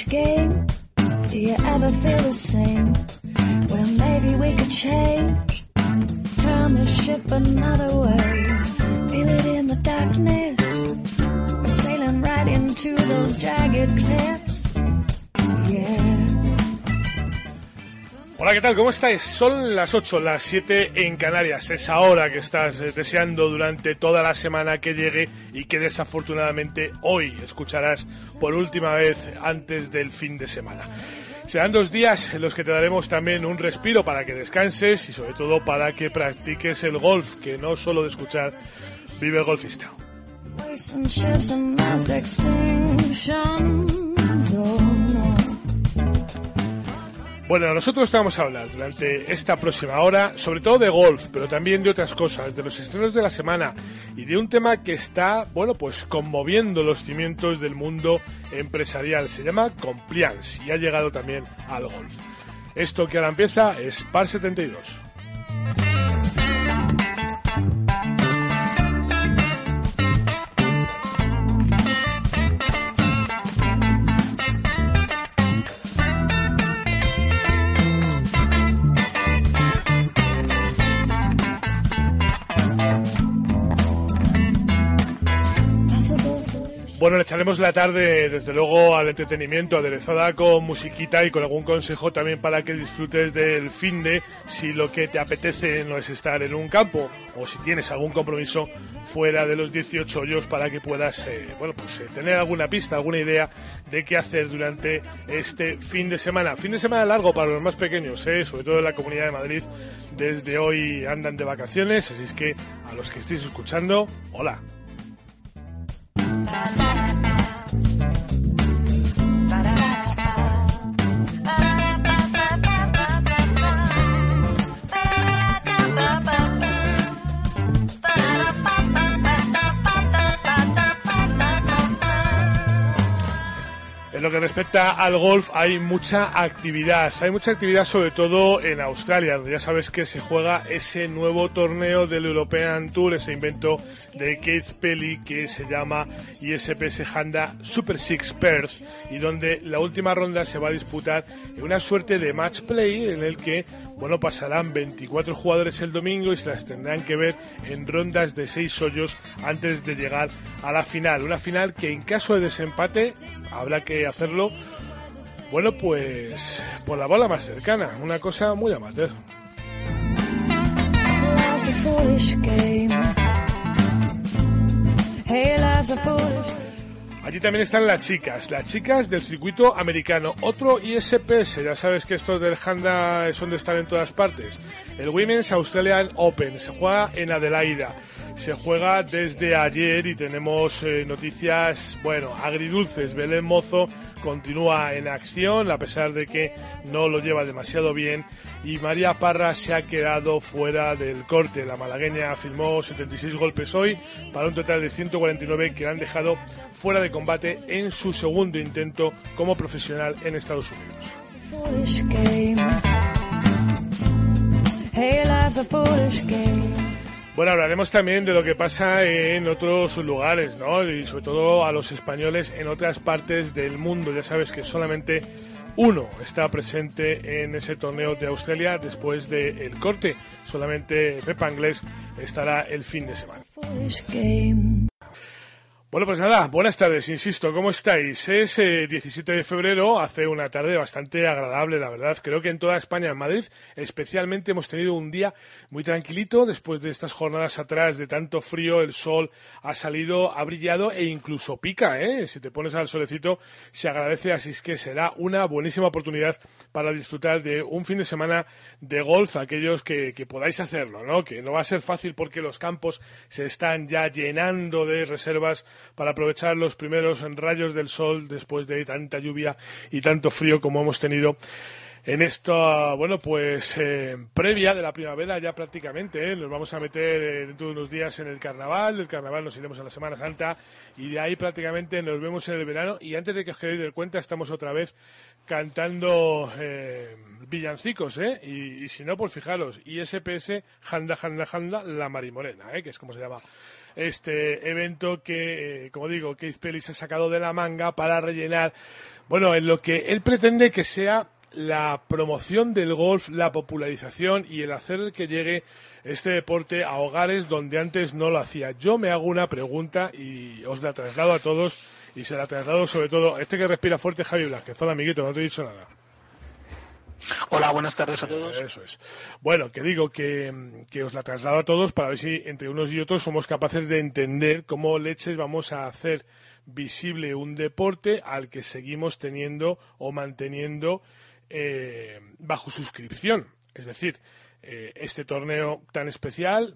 foolish game. Do you ever feel the same? Hola, ¿qué tal? ¿Cómo estáis? Son las 8, las 7 en Canarias. Esa hora que estás eh, deseando durante toda la semana que llegue y que desafortunadamente hoy escucharás por última vez antes del fin de semana. Serán dos días en los que te daremos también un respiro para que descanses y sobre todo para que practiques el golf, que no solo de escuchar vive el golfista. Bueno, nosotros vamos a hablar durante esta próxima hora, sobre todo de golf, pero también de otras cosas, de los estrenos de la semana y de un tema que está, bueno, pues conmoviendo los cimientos del mundo empresarial. Se llama compliance y ha llegado también al golf. Esto que ahora empieza es Par 72. Bueno, le echaremos la tarde, desde luego, al entretenimiento, aderezada con musiquita y con algún consejo también para que disfrutes del fin de si lo que te apetece no es estar en un campo o si tienes algún compromiso fuera de los 18 hoyos para que puedas, eh, bueno, pues eh, tener alguna pista, alguna idea de qué hacer durante este fin de semana. Fin de semana largo para los más pequeños, eh, sobre todo en la Comunidad de Madrid. Desde hoy andan de vacaciones, así es que a los que estéis escuchando, hola. Thank. En lo que respecta al golf hay mucha actividad, hay mucha actividad sobre todo en Australia, donde ya sabes que se juega ese nuevo torneo del European Tour, ese invento de Keith Pelly que se llama ISPS Honda Super Six Perth y donde la última ronda se va a disputar en una suerte de match play en el que bueno, pasarán 24 jugadores el domingo y se las tendrán que ver en rondas de 6 hoyos antes de llegar a la final. Una final que en caso de desempate habrá que hacerlo, bueno, pues por la bola más cercana. Una cosa muy amateur. Allí también están las chicas, las chicas del circuito americano. Otro ISPS, ya sabes que estos del Honda son de estar en todas partes. El Women's Australian Open se juega en Adelaida. Se juega desde ayer y tenemos eh, noticias, bueno, agridulces. Belén Mozo continúa en acción a pesar de que no lo lleva demasiado bien y María Parra se ha quedado fuera del corte. La malagueña firmó 76 golpes hoy para un total de 149 que la han dejado fuera de combate en su segundo intento como profesional en Estados Unidos. Bueno, hablaremos también de lo que pasa en otros lugares, ¿no? Y sobre todo a los españoles en otras partes del mundo. Ya sabes que solamente uno está presente en ese torneo de Australia después del corte. Solamente Pepa Inglés estará el fin de semana. Bueno, pues nada, buenas tardes, insisto, ¿cómo estáis? Es eh, 17 de febrero, hace una tarde bastante agradable, la verdad. Creo que en toda España, en Madrid, especialmente hemos tenido un día muy tranquilito después de estas jornadas atrás de tanto frío, el sol ha salido, ha brillado e incluso pica, ¿eh? Si te pones al solecito, se agradece, así es que será una buenísima oportunidad para disfrutar de un fin de semana de golf, aquellos que, que podáis hacerlo, ¿no? Que no va a ser fácil porque los campos se están ya llenando de reservas para aprovechar los primeros rayos del sol después de tanta lluvia y tanto frío como hemos tenido en esta, bueno, pues eh, previa de la primavera ya prácticamente, ¿eh? nos vamos a meter eh, dentro de unos días en el carnaval, del carnaval nos iremos a la Semana Santa y de ahí prácticamente nos vemos en el verano y antes de que os quedéis de cuenta estamos otra vez cantando eh, villancicos, ¿eh? Y, si no, pues fijaros, ISPS, Janda, Janda, Janda, La Marimorena, ¿eh? Que es como se llama este evento que, eh, como digo, Keith Pelly se ha sacado de la manga para rellenar, bueno, en lo que él pretende que sea la promoción del golf, la popularización y el hacer que llegue este deporte a hogares donde antes no lo hacía. Yo me hago una pregunta y os la traslado a todos y se la traslado sobre todo este que respira fuerte, Javi Blasquez. Hola, amiguito, no te he dicho nada. Hola, buenas tardes a todos. Eso es. Bueno, que digo que, que, os la traslado a todos para ver si entre unos y otros somos capaces de entender cómo leches vamos a hacer visible un deporte al que seguimos teniendo o manteniendo eh, bajo suscripción. Es decir, eh, este torneo tan especial,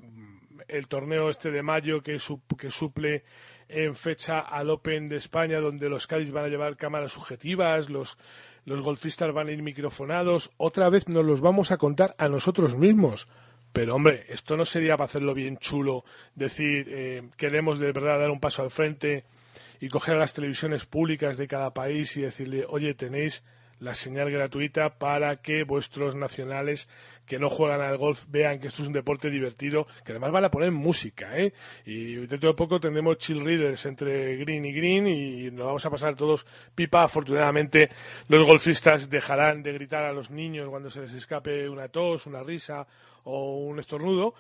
el torneo este de mayo que, que suple en fecha al Open de España, donde los Cádiz van a llevar cámaras subjetivas, los, los golfistas van a ir microfonados, otra vez nos los vamos a contar a nosotros mismos. Pero hombre, esto no sería para hacerlo bien chulo, decir, eh, queremos de verdad dar un paso al frente y coger a las televisiones públicas de cada país y decirle, oye, tenéis la señal gratuita para que vuestros nacionales que no juegan al golf vean que esto es un deporte divertido, que además van a poner música, ¿eh? Y dentro de poco tendremos chill readers entre green y green y nos vamos a pasar todos pipa. Afortunadamente los golfistas dejarán de gritar a los niños cuando se les escape una tos, una risa o un estornudo.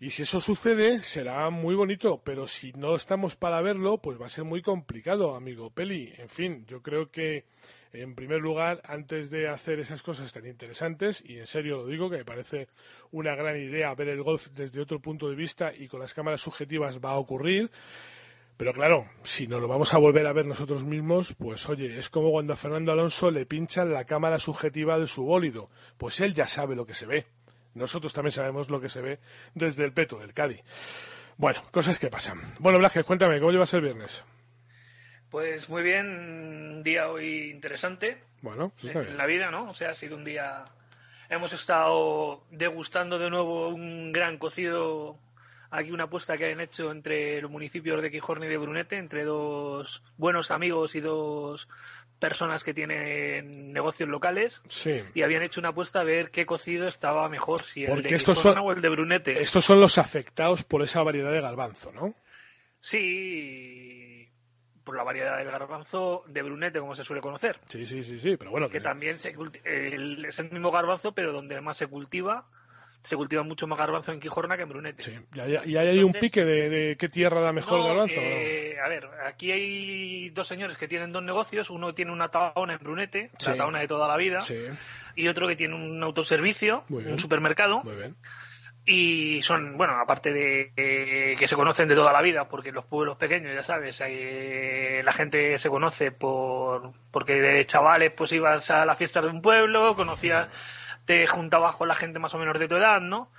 Y si eso sucede, será muy bonito, pero si no estamos para verlo, pues va a ser muy complicado, amigo Peli. En fin, yo creo que en primer lugar, antes de hacer esas cosas tan interesantes, y en serio lo digo, que me parece una gran idea ver el golf desde otro punto de vista y con las cámaras subjetivas va a ocurrir, pero claro, si no lo vamos a volver a ver nosotros mismos, pues oye, es como cuando a Fernando Alonso le pinchan la cámara subjetiva de su bólido, pues él ya sabe lo que se ve. Nosotros también sabemos lo que se ve desde el peto del Cádiz. Bueno, cosas que pasan. Bueno, Blasquez, cuéntame, ¿cómo llevas el viernes? Pues muy bien, un día hoy interesante. Bueno, en la vida, ¿no? O sea, ha sido un día. Hemos estado degustando de nuevo un gran cocido. Aquí una apuesta que han hecho entre los municipios de Quijorne y de Brunete, entre dos buenos amigos y dos personas que tienen negocios locales sí. y habían hecho una apuesta a ver qué cocido estaba mejor, si el de Quijorna o el de Brunete. Estos son los afectados por esa variedad de garbanzo, ¿no? Sí, por la variedad del garbanzo de brunete, como se suele conocer. Sí, sí, sí, sí, pero bueno. Que, también se el, es el mismo garbanzo, pero donde más se cultiva, se cultiva mucho más garbanzo en Quijorna que en Brunete. Sí, y hay, hay un pique de, qué tierra da mejor garbanzo. Eh, A ver, aquí hay dos señores que tienen dos negocios. Uno tiene una taona en Brunete, la taona de toda la vida, sí. y otro que tiene un autoservicio, un supermercado. Muy bien y son, bueno, aparte de eh, que se conocen de toda la vida, porque los pueblos pequeños, ya sabes, eh, la gente se conoce por porque de chavales pues ibas a la fiesta de un pueblo, conocías, te juntabas con la gente más o menos de tu edad, ¿no?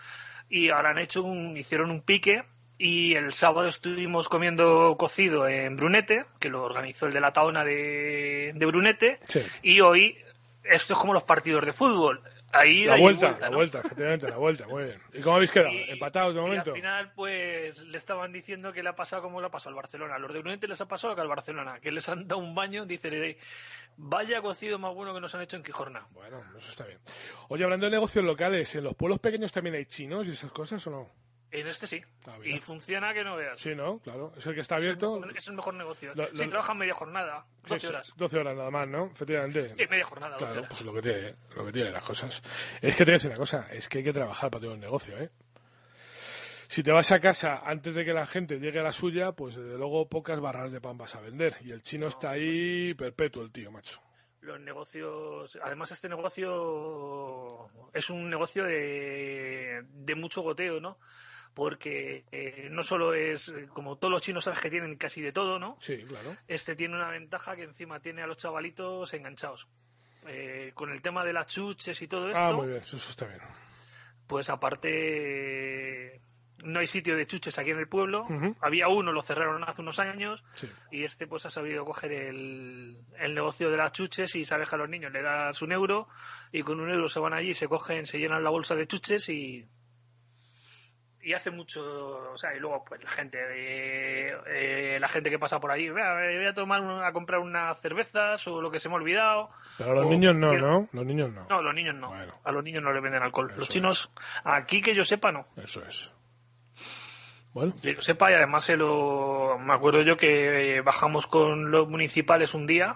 Y ahora han hecho un, hicieron un pique y el sábado estuvimos comiendo cocido en Brunete, que lo organizó el de la taona de, de Brunete, sí. y hoy esto es como los partidos de fútbol Ahí la vuelta, vuelta, la vuelta, efectivamente, la vuelta, muy bien. ¿Y cómo habéis quedado? Y- ¿Empatados de y momento? al final, pues le estaban diciendo que le ha pasado como le ha pasado al Barcelona. Los de Brunete les ha pasado que al Barcelona, que les han dado un baño. Dice, vaya cocido más bueno que nos han hecho en Quijorna. Bueno, eso está bien. Oye, hablando de negocios locales, ¿en los pueblos pequeños también hay chinos y esas cosas o no? En este sí. Ah, y funciona que no veas. Sí, ¿no? Claro. Es el que está Es el abierto. mejor- Es el mejor negocio. Lo- sí, lo- trabajan media jornada, 12 Sí, horas. 12 horas nada más, ¿no? Efectivamente. Sí, media jornada, 12 Claro, horas. pues lo que tiene, lo que tiene las cosas. Es que te voy a decir una cosa, es que hay que trabajar para tener un negocio, ¿eh? Si te vas a casa antes de que la gente llegue a la suya, pues desde luego pocas barras de pan vas a vender. Y el chino está ahí perpetuo, el tío, macho. los negocios. Además, este negocio es un negocio de, de mucho goteo, ¿no? Porque eh, no solo es, eh, como todos los chinos sabes que tienen casi de todo, ¿no? Sí, claro. Este tiene una ventaja que encima tiene a los chavalitos enganchados. Eh, con el tema de las chuches y todo esto, Ah, muy bien, eso, eso está bien. pues aparte no hay sitio de chuches aquí en el pueblo. Había uno, lo cerraron hace unos años Sí. y este pues ha sabido coger el, el negocio de las chuches y sabe que a los niños le das un euro y con un euro se van allí, se cogen, se llenan la bolsa de chuches y y hace mucho, o sea, y luego pues la gente eh, eh, la gente que pasa por allí, "Vea, voy a tomar un- a comprar unas cervezas o lo que se me ha olvidado. Pero a los O niños no, quiero- ¿no? Los niños no. No, los niños no. Bueno. A los niños no le venden alcohol. Los chinos, aquí que yo sepa, no. Eso es. Bueno. Que lo sepa y además se lo, me acuerdo yo que bajamos con los municipales un día,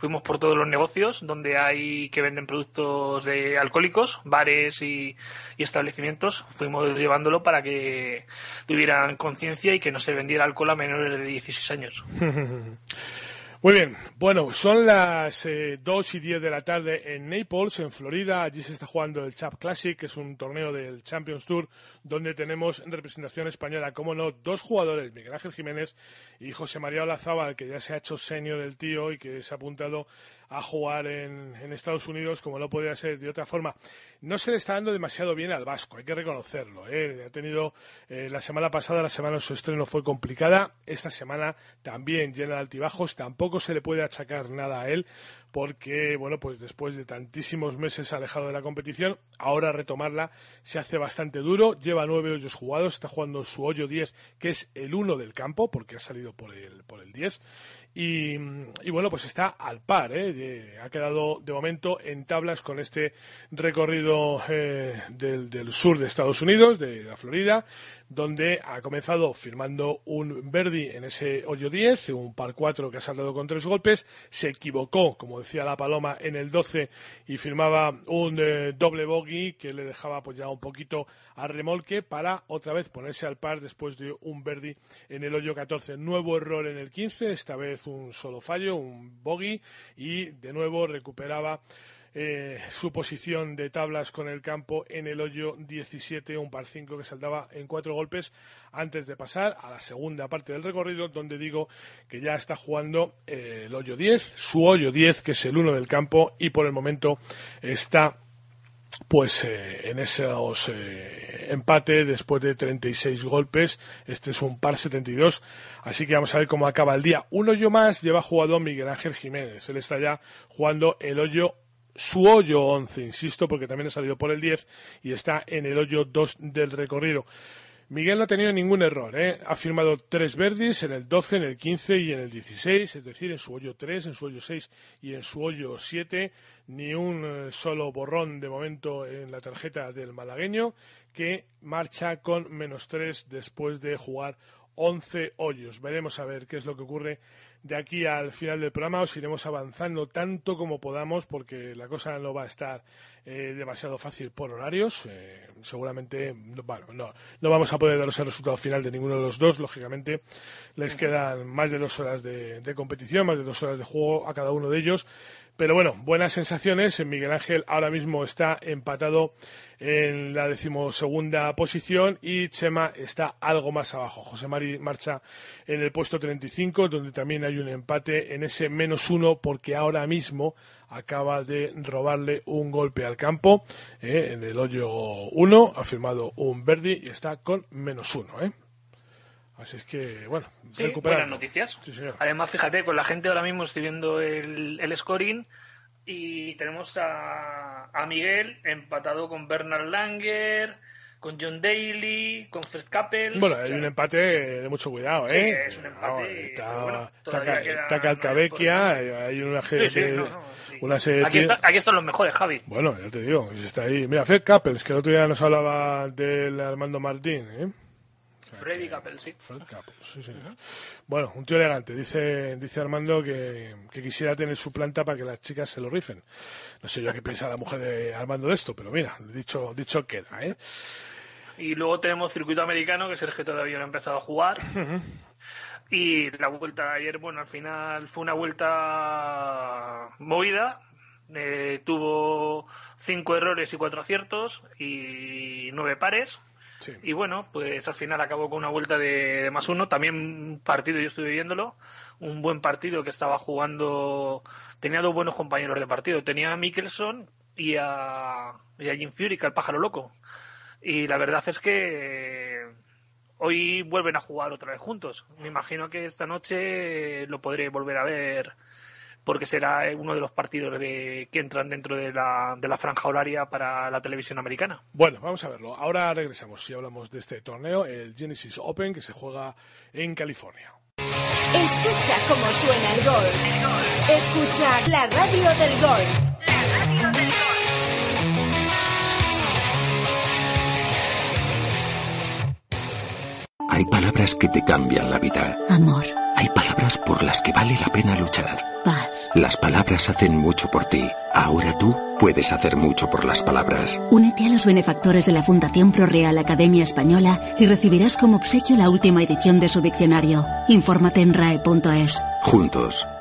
fuimos por todos los negocios donde hay que venden productos de alcohólicos, bares y, y establecimientos, fuimos llevándolo para que tuvieran conciencia y que no se vendiera alcohol a menores de 16 años. Muy bien, bueno, son las eh, 2 y 10 de la tarde en Naples, en Florida. Allí se está jugando el Chap Classic, que es un torneo del Champions Tour, donde tenemos en representación española, como no, dos jugadores, Miguel Ángel Jiménez y José María Olazábal, que ya se ha hecho senior del tío y que se ha apuntado a jugar en, en, Estados Unidos como no podía ser de otra forma. No se le está dando demasiado bien al Vasco, hay que reconocerlo. ¿eh? Ha tenido eh, la semana pasada, la semana de su estreno fue complicada, esta semana también llena de altibajos, tampoco se le puede achacar nada a él porque, bueno, pues después de tantísimos meses alejado de la competición, ahora retomarla se hace bastante duro. Lleva nueve hoyos jugados, está jugando su hoyo 10, que es el uno del campo, porque ha salido por el, por el 10. Y, y, bueno, pues está al par, ¿eh? ha quedado de momento en tablas con este recorrido eh, del, sur de Estados Unidos, de la Florida, donde ha comenzado firmando un Verdi en ese hoyo 10, un par 4 que ha saltado con tres golpes, se equivocó, como decía la Paloma, en el 12 y firmaba un eh, doble bogey que le dejaba pues ya un poquito a remolque para otra vez ponerse al par después de un Verdi en el hoyo 14. Nuevo error en el 15, esta vez un solo fallo, un bogey y de nuevo recuperaba eh, su posición de tablas con el campo en el hoyo 17, un par 5 que saltaba en cuatro golpes antes de pasar a la segunda parte del recorrido, donde digo que ya está jugando eh, el hoyo 10, su hoyo 10, que es el uno del campo, y por el momento está pues eh, en esos empate después de 36 golpes. Este es un par 72. Así que vamos a ver cómo acaba el día. Un hoyo más lleva jugado Miguel Ángel Jiménez. Él está ya jugando el hoyo su hoyo 11, insisto, porque también ha salido por el 10 y está en el hoyo 2 del recorrido. Miguel no ha tenido ningún error, ¿eh? ha firmado tres verdis en el 12, en el 15 y en el 16, es decir, en su hoyo 3, en su hoyo 6 y en su hoyo 7, ni un solo borrón de momento en la tarjeta del malagueño, que marcha con menos 3 después de jugar 11 hoyos. Veremos a ver qué es lo que ocurre de aquí al final del programa. Os iremos avanzando tanto como podamos porque la cosa no va a estar eh, demasiado fácil por horarios. Eh, seguramente, bueno, no, no vamos a poder daros el resultado final de ninguno de los dos. Lógicamente, les quedan más de dos horas de, de competición, más de dos horas de juego a cada uno de ellos. Pero bueno, buenas sensaciones. Miguel Ángel ahora mismo está empatado en la decimosegunda posición y Chema está algo más abajo. José Mari marcha en el puesto 35, donde también hay un empate en ese menos uno, porque ahora mismo acaba de robarle un golpe al campo eh, en el hoyo 1, ha firmado un Verdi y está con menos uno. ¿eh? Así es que, bueno, sí, buenas noticias. Sí, señor. Además, fíjate, con la gente ahora mismo estoy viendo el, el scoring y tenemos a, a, Miguel empatado con Bernard Langer, con John Daly, con Fred Kappel. Bueno, hay un empate de mucho cuidado, ¿eh? Sí, es un empate. No, está, bueno, está, está Calcavecchia, hay una, sí, sí, no, una serie aquí, está, aquí, están los mejores, Javi. Bueno, ya te digo, está ahí. Mira, Fred Kappels, que el otro día nos hablaba del Armando Martín, ¿eh? Freddy Capel, sí. Fred Capel, sí, sí. Bueno, un tío elegante. Dice, dice Armando que, que, quisiera tener su planta para que las chicas se lo rifen. No sé yo qué piensa la mujer de Armando de esto, pero mira, dicho, dicho queda, ¿eh? Y luego tenemos circuito americano, que Sergio todavía no ha empezado a jugar. y la vuelta de ayer, bueno, al final fue una vuelta movida. Eh, tuvo cinco errores y cuatro aciertos y nueve pares. Y bueno, pues al final acabó con una vuelta de, más uno. También un partido, yo estuve viéndolo, un buen partido que estaba jugando. Tenía dos buenos compañeros de partido. Tenía a Mickelson y a, y a Jim Furyk, al pájaro loco. Y la verdad es que hoy vuelven a jugar otra vez juntos. Me imagino que esta noche lo podré volver a ver porque será uno de los partidos de, que entran dentro de la, de la franja horaria para la televisión americana. Bueno, vamos a verlo. Ahora regresamos y hablamos de este torneo, el Genesis Open, que se juega en California. Escucha cómo suena el golf. Escucha la radio del golf. La radio del golf. Hay palabras que te cambian la vida. Amor. Hay palabras por las que vale la pena luchar. Paz. Las palabras hacen mucho por ti. Ahora tú puedes hacer mucho por las palabras. Únete a los benefactores de la Fundación ProReal Academia Española y recibirás como obsequio la última edición de su diccionario. Infórmate en rae.es. Juntos,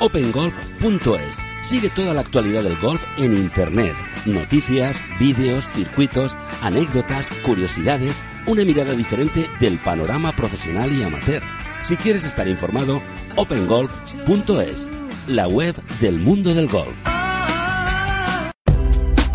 opengolf.es. Sigue toda la actualidad del golf en Internet. Noticias, vídeos, circuitos, anécdotas, curiosidades, una mirada diferente del panorama profesional y amateur. Si quieres estar informado, opengolf.es, la web del mundo del golf.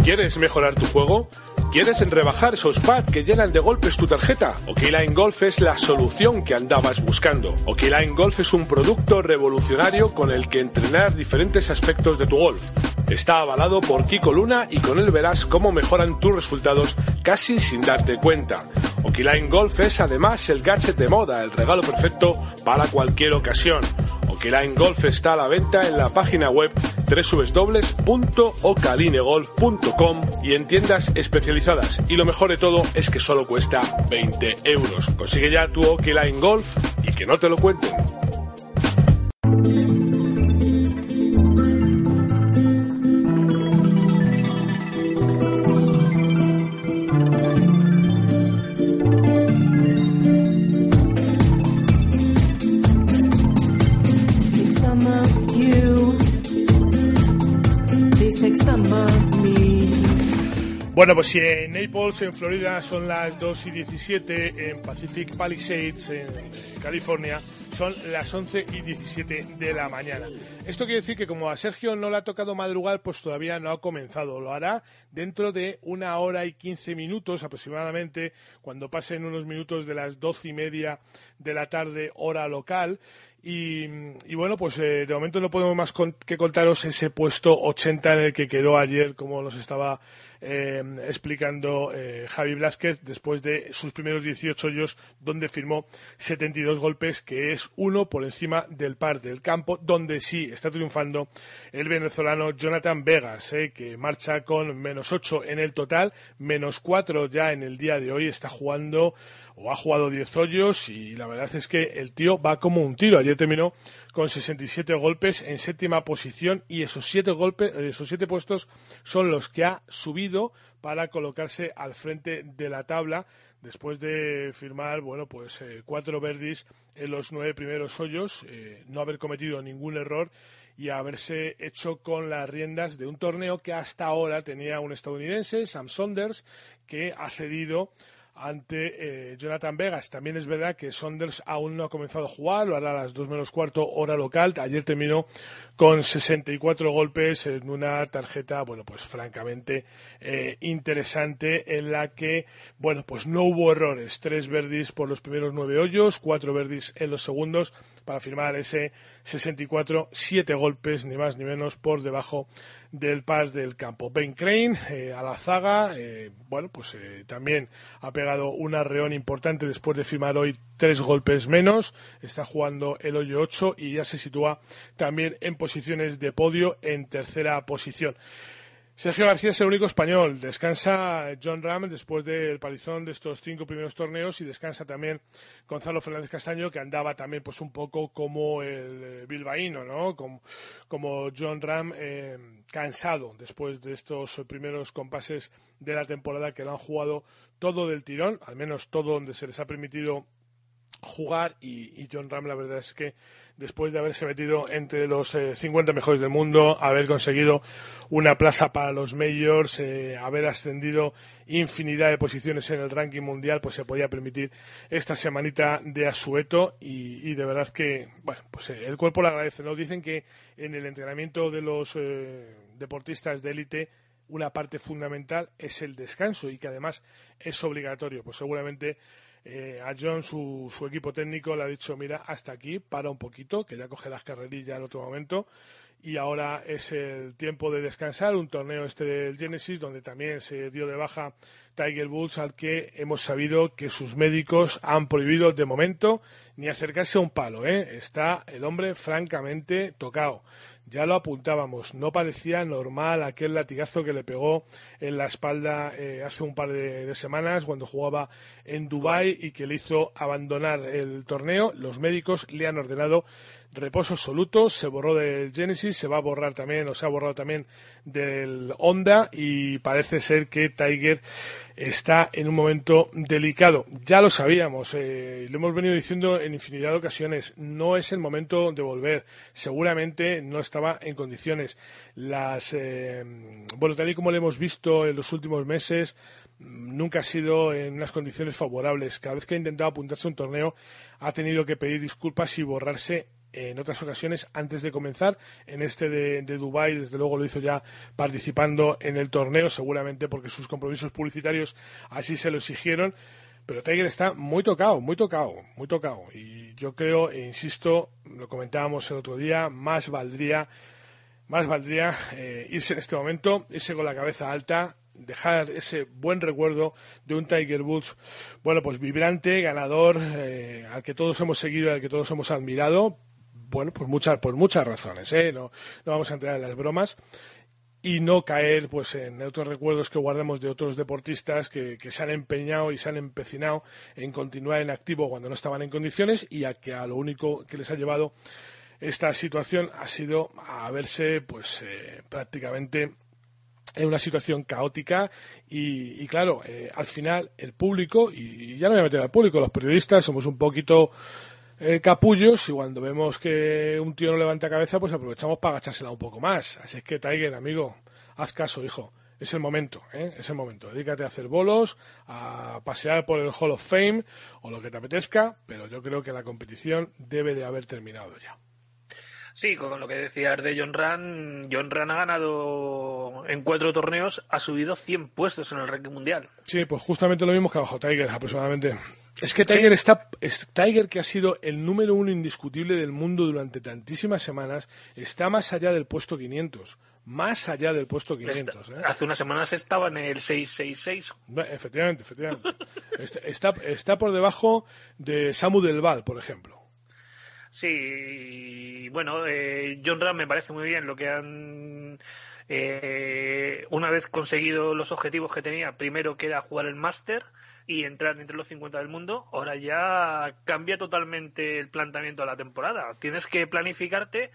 ¿Quieres mejorar tu juego? ¿Quieres rebajar esos pads que llenan de golpes tu tarjeta? Okiline Golf es la solución que andabas buscando. Okiline Golf es un producto revolucionario con el que entrenar diferentes aspectos de tu golf. Está avalado por Kiko Luna y con él verás cómo mejoran tus resultados casi sin darte cuenta. Okiline Golf es además el gadget de moda, el regalo perfecto para cualquier ocasión. Okiline Golf está a la venta en la página web www.ocalinegolf.com y en tiendas especializadas. Y lo mejor de todo es que solo cuesta 20 euros. Consigue ya tu Okiline Golf y que no te lo cuenten. Pues si en Naples, en Florida, son las 2 y 17, en Pacific Palisades, en California, son las 11 y 17 de la mañana. Esto quiere decir que como a Sergio no le ha tocado madrugar, pues todavía no ha comenzado. Lo hará dentro de una hora y 15 minutos aproximadamente, cuando pasen unos minutos de las 12 y media de la tarde, hora local. Y, bueno, pues eh, de momento no podemos más que contaros ese puesto 80 en el que quedó ayer, como nos estaba eh, explicando eh, Javi Blasquez después de sus primeros 18 hoyos donde firmó 72 golpes, que es uno por encima del par del campo, donde sí está triunfando el venezolano Jonathan Vegas, eh, que marcha con menos 8 en el total, menos 4 ya en el día de hoy, está jugando o ha jugado 10 hoyos y la verdad es que el tío va como un tiro. Ayer terminó con 67 golpes en séptima posición y esos siete golpes, esos siete puestos son los que ha subido para colocarse al frente de la tabla después de firmar, bueno, pues eh, cuatro verdis en los nueve primeros hoyos, eh, no haber cometido ningún error y haberse hecho con las riendas de un torneo que hasta ahora tenía un estadounidense, Sam Saunders, que ha cedido ante eh, Jonathan Vegas. También es verdad que Saunders aún no ha comenzado a jugar, lo hará a las 2 menos cuarto hora local. Ayer terminó con 64 golpes en una tarjeta, bueno, pues francamente eh, interesante en la que, bueno, pues no hubo errores. Tres verdis por los primeros nueve hoyos, cuatro verdis en los segundos para firmar ese 64, siete golpes, ni más ni menos, por debajo del par del campo. Ben Crane eh, a la zaga, eh, bueno, pues eh, también ha pegado un arreón importante después de firmar hoy tres golpes menos. Está jugando el hoyo 8 y ya se sitúa también en posiciones de podio en tercera posición. Sergio García es el único español. Descansa John Ram después del palizón de estos cinco primeros torneos y descansa también Gonzalo Fernández Castaño, que andaba también pues un poco como el eh, bilbaíno, ¿no? Como, John Ram eh, cansado después de estos primeros compases de la temporada que lo han jugado todo del tirón, al menos todo donde se les ha permitido jugar y John Ram la verdad es que después de haberse metido entre los 50 eh, mejores del mundo, haber conseguido una plaza para los majors, eh, haber ascendido infinidad de posiciones en el ranking mundial, pues se podía permitir esta semanita de asueto y, de verdad que, bueno, pues eh, el cuerpo lo agradece. ¿no? Dicen que en el entrenamiento de los deportistas de élite una parte fundamental es el descanso y que además es obligatorio. Pues seguramente eh, a John, su, su equipo técnico, le ha dicho, mira, hasta aquí, para un poquito, que ya coge las carrerillas en otro momento y ahora es el tiempo de descansar, un torneo este del Genesis donde también se dio de baja Tiger Woods al que hemos sabido que sus médicos han prohibido de momento ni acercarse a un palo, ¿eh? está el hombre francamente tocado. Ya lo apuntábamos, no parecía normal aquel latigazo que le pegó en la espalda eh, hace un par de, semanas cuando jugaba en Dubai y que le hizo abandonar el torneo. Los médicos le han ordenado reposo absoluto, se borró del Genesis, se va a borrar también, o se ha borrado también del Honda y parece ser que Tiger está en un momento delicado. Ya lo sabíamos, eh, lo hemos venido diciendo en infinidad de ocasiones, no es el momento de volver, seguramente no estaba en condiciones. Las, eh, bueno, tal y como lo hemos visto en los últimos meses, nunca ha sido en unas condiciones favorables. Cada vez que ha intentado apuntarse a un torneo, ha tenido que pedir disculpas y borrarse en otras ocasiones antes de comenzar. En este de, de Dubái, desde luego lo hizo ya participando en el torneo, seguramente porque sus compromisos publicitarios así se lo exigieron. Pero Tiger está muy tocado, muy tocado, muy tocado. Y yo creo, e insisto, lo comentábamos el otro día, más valdría, más valdría eh, irse en este momento, irse con la cabeza alta, dejar ese buen recuerdo de un Tiger Woods, bueno, pues vibrante, ganador, eh, al que todos hemos seguido, al que todos hemos admirado, bueno, por muchas, por muchas razones, ¿eh? no, no vamos a entrar en las bromas y no caer pues en otros recuerdos que guardamos de otros deportistas que, que, se han empeñado y se han empecinado en continuar en activo cuando no estaban en condiciones y a que a lo único que les ha llevado esta situación ha sido a verse pues eh, prácticamente en una situación caótica y, y claro, eh, al final el público, y ya no me voy a meter al público, los periodistas somos un poquito eh, capullos y cuando vemos que un tío no levanta cabeza, pues aprovechamos para agachársela un poco más. Así es que, Tiger, amigo, haz caso, hijo. Es el momento, ¿eh? es el momento. Dedícate a hacer bolos, a pasear por el Hall of Fame o lo que te apetezca, pero yo creo que la competición debe de haber terminado ya. Sí, con lo que decías de John Ran, John Ran ha ganado en cuatro torneos, ha subido 100 puestos en el ranking mundial. Sí, pues justamente lo mismo que abajo Tiger, aproximadamente. Es que Tiger ¿Sí? está, es, Tiger que ha sido el número uno indiscutible del mundo durante tantísimas semanas, está más allá del puesto 500. Más allá del puesto 500. ¿eh? Hace unas semanas estaba en el 666. Bueno, efectivamente, efectivamente. está, está, por debajo de Samu Del Val, por ejemplo. Sí, bueno, eh, John Ram me parece muy bien lo que han. Eh, una vez conseguido los objetivos que tenía, primero que era jugar el máster y entrar entre los 50 del mundo, ahora ya cambia totalmente el planteamiento de la temporada. Tienes que planificarte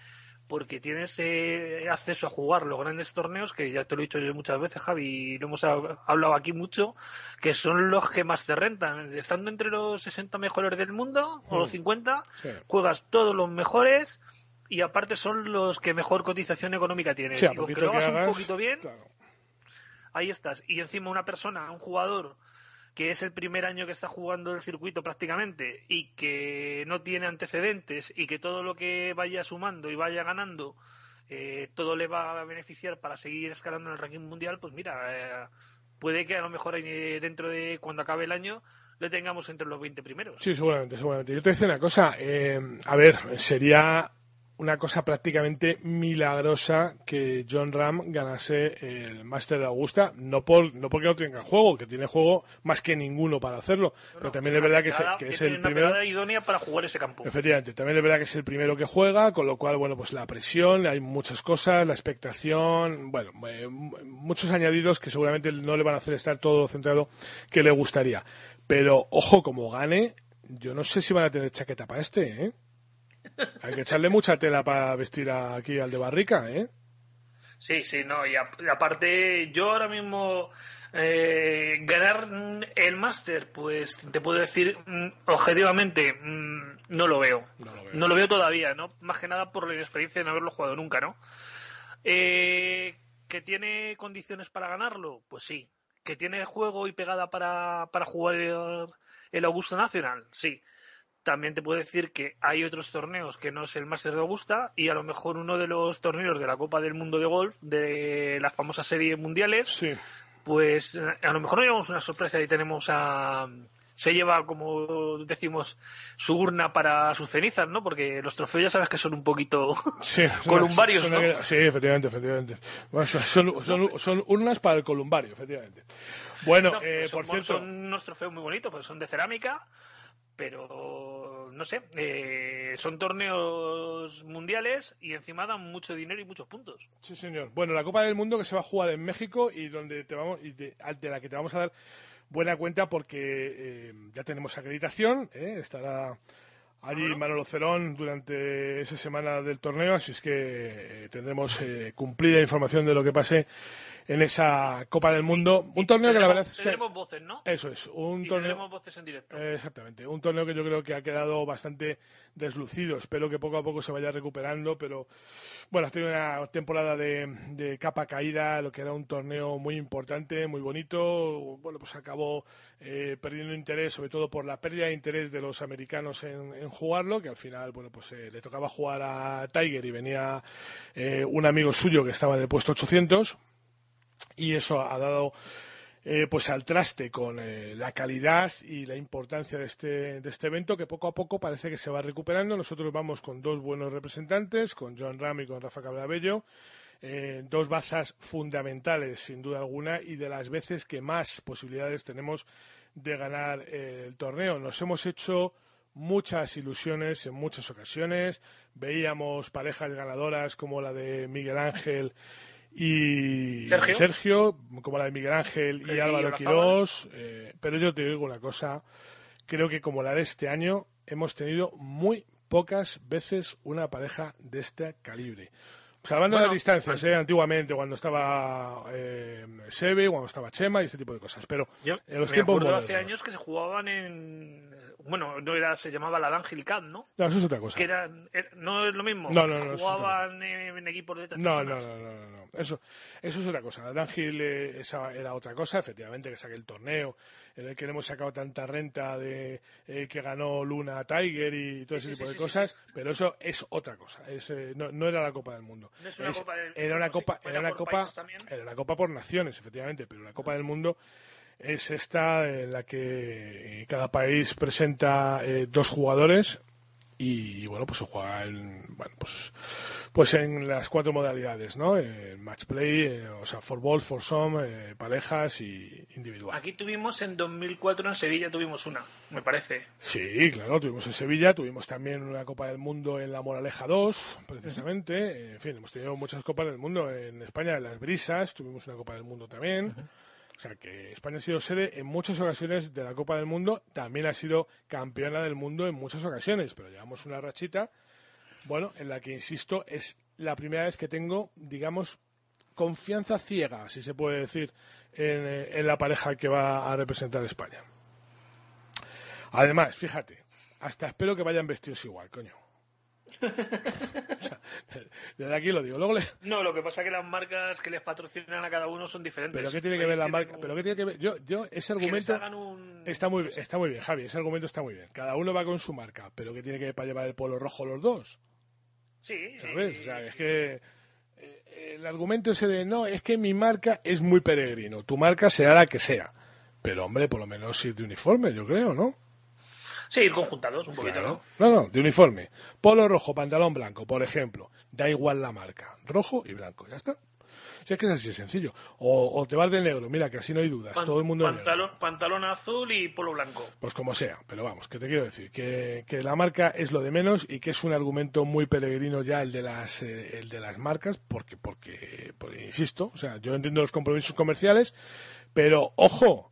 porque tienes eh, acceso a jugar los grandes torneos, que ya te lo he dicho yo muchas veces, Javi, y lo hemos hablado aquí mucho, que son los que más te rentan. Estando entre los 60 mejores del mundo, o los 50, sí. juegas todos los mejores y aparte son los que mejor cotización económica tienes. Sí, y que lo hagas, hagas un poquito bien, claro. ahí estás. Y encima una persona, un jugador que es el primer año que está jugando el circuito prácticamente y que no tiene antecedentes y que todo lo que vaya sumando y vaya ganando eh, todo le va a beneficiar para seguir escalando en el ranking mundial, pues mira, eh, puede que a lo mejor eh, dentro de cuando acabe el año le tengamos entre los 20 primeros. Sí, seguramente, seguramente. Yo te decía una cosa, a ver, sería una cosa prácticamente milagrosa que John Ram ganase el Master de Augusta, no por no porque no tenga juego, que tiene juego más que ninguno para hacerlo, no, pero también es verdad que, es, que es el primero idónea para jugar ese campo. Efectivamente, también es verdad que es el primero que juega, con lo cual bueno, pues la presión, hay muchas cosas, la expectación, bueno, eh, muchos añadidos que seguramente no le van a hacer estar todo centrado que le gustaría. Pero ojo, como gane, yo no sé si van a tener chaqueta para este, ¿eh? Hay que echarle mucha tela para vestir aquí al de Barrica, ¿eh? Sí, sí, no, y, a, y aparte yo ahora mismo eh, ganar el máster, pues te puedo decir mm, objetivamente, mm, no, lo veo. no lo veo. No lo veo todavía, ¿no? Más que nada por la inexperiencia de no haberlo jugado nunca, ¿no? Eh, ¿Que tiene condiciones para ganarlo? Pues sí. ¿Que tiene juego y pegada para, para jugar el, el Augusto Nacional? Sí también te puedo decir que hay otros torneos que no es el Master de Augusta y a lo mejor uno de los torneos de la Copa del Mundo de Golf, de las famosas series mundiales, sí. pues a lo mejor no llevamos una sorpresa y tenemos a se lleva, como decimos, su urna para sus cenizas, ¿no? Porque los trofeos ya sabes que son un poquito columbarios, ¿no? Sí, efectivamente, efectivamente. son, urnas para el columbario, efectivamente. Bueno, eh, por cierto... Son unos trofeos muy bonitos, pues son de cerámica, pero no sé, eh, son torneos mundiales y encima dan mucho dinero y muchos puntos. Sí, señor. Bueno, la Copa del Mundo que se va a jugar en México y donde te vamos y de la que te vamos a dar buena cuenta porque eh, ya tenemos acreditación, ¿eh? estará allí Manolo Cerón durante esa semana del torneo, así es que eh, tendremos cumplida información de lo que pase en esa Copa del Mundo. Un torneo que la verdad es que... Tenemos voces, ¿no? Eso es, un y torneo... Tenemos voces en directo. exactamente, un torneo que yo creo que ha quedado bastante deslucido. Espero que poco a poco se vaya recuperando, pero bueno, ha tenido una temporada de, capa caída, lo que era un torneo muy importante, muy bonito. Bueno, pues acabó eh, perdiendo interés, sobre todo por la pérdida de interés de los americanos en, jugarlo, que al final, bueno, pues eh, le tocaba jugar a Tiger y venía eh, un amigo suyo que estaba en el puesto 800 y eso ha dado eh, pues al traste con eh, la calidad y la importancia de este, de este evento que poco a poco parece que se va recuperando. Nosotros vamos con dos buenos representantes, con John Ram y con Rafa Cabrabello, eh, dos bazas fundamentales sin duda alguna y de las veces que más posibilidades tenemos de ganar el torneo. Nos hemos hecho muchas ilusiones en muchas ocasiones. Veíamos parejas ganadoras como la de Miguel Ángel y Sergio, como la de Miguel Ángel y, Álvaro Quirós. Eh, pero yo te digo una cosa, creo que como la de este año, hemos tenido muy pocas veces una pareja de este calibre. Salvando las distancias, ¿eh? antiguamente, cuando estaba eh, Sebe, cuando estaba Chema y este tipo de cosas. Pero en los tiempos modernos, hace años que se jugaban en bueno, no era, se llamaba la D'Angel Cup, ¿no? No, eso es otra cosa. Que era, no es lo mismo. No, no, no. jugaban en, equipos de no, no, no, no, no, Eso, eso es otra cosa. La D'Angel eh, esa era otra cosa, efectivamente, que saqué el torneo, en el que hemos sacado tanta renta de eh, que ganó Luna Tiger y todo ese tipo de cosas, pero eso es otra cosa. Es, eh, no, no, era la Copa del Mundo. No es una Copa del Era una Copa, era una Copa, era una Copa por naciones, efectivamente, pero la Copa del Mundo es esta en la que cada país presenta eh, dos jugadores y, bueno pues se juega en bueno pues pues en las cuatro modalidades no el match play eh, o sea for ball for some eh, parejas y individual. Aquí tuvimos en 2004 en Sevilla tuvimos una me parece. Sí claro tuvimos en Sevilla tuvimos también una Copa del Mundo en la Moraleja 2 precisamente. En fin hemos tenido muchas Copas del Mundo en España en las Brisas tuvimos una Copa del Mundo también o sea que España ha sido sede en muchas ocasiones de la Copa del Mundo, también ha sido campeona del mundo en muchas ocasiones, pero llevamos una rachita, bueno, en la que, insisto, es la primera vez que tengo, digamos, confianza ciega, si se puede decir, en, eh, la pareja que va a representar España. Además, fíjate, hasta espero que vayan vestidos igual, coño. desde aquí lo digo. No, lo que pasa es que las marcas que les patrocinan a cada uno son diferentes. Pero ¿qué tiene que ver la marca? ¿Pero qué tiene que ver? Yo, yo ese argumento está muy, está muy bien, Javi. Ese argumento está muy bien. Cada uno va con su marca, pero ¿qué tiene que ver para llevar el polo rojo los dos? Sí. ¿Sabes? O sea, es que eh, el argumento ese de no, es que mi marca es muy peregrino. Tu marca será la que sea. Pero hombre, por lo menos ir de uniforme, yo creo, ¿no? Sí, ir conjuntados un poquito, ¿no? No, no, de uniforme. Polo rojo, pantalón blanco, por ejemplo. Da igual la marca. Rojo y blanco, ya está. Si es que es así de sencillo. O, te vas de negro, mira que así no hay dudas. Todo el mundo pantalón, pantalón azul y polo blanco. Pues como sea, pero vamos, que te quiero decir que, que, la marca es lo de menos y que es un argumento muy peregrino ya el de las eh, el de las marcas, porque, porque, porque, insisto, o sea, yo entiendo los compromisos comerciales, pero ojo,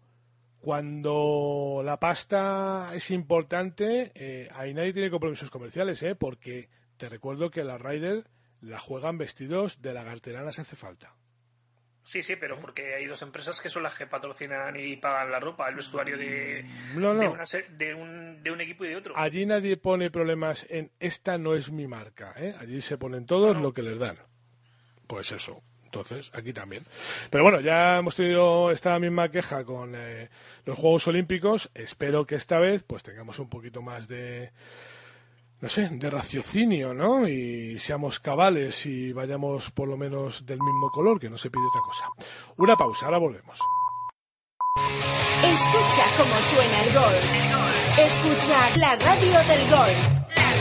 cuando la pasta es importante, eh, ahí nadie tiene compromisos comerciales, ¿eh? porque te recuerdo que la Ryder la juegan vestidos de lagarterana si hace falta. Sí, sí, pero porque hay dos empresas que son las que patrocinan y pagan la ropa, el vestuario de, De, un, de, un, equipo y de otro. Allí nadie pone problemas en esta no es mi marca. ¿eh? Allí se ponen todos lo que les dan. Pues eso. Entonces, aquí también. Pero bueno, ya hemos tenido esta misma queja con eh, los Juegos Olímpicos. Espero que esta vez pues tengamos un poquito más de, no sé, de raciocinio, ¿no? Y seamos cabales y vayamos por lo menos del mismo color, que no se pide otra cosa. Una pausa, ahora volvemos. Escucha cómo suena el golf. Escucha la radio del golf.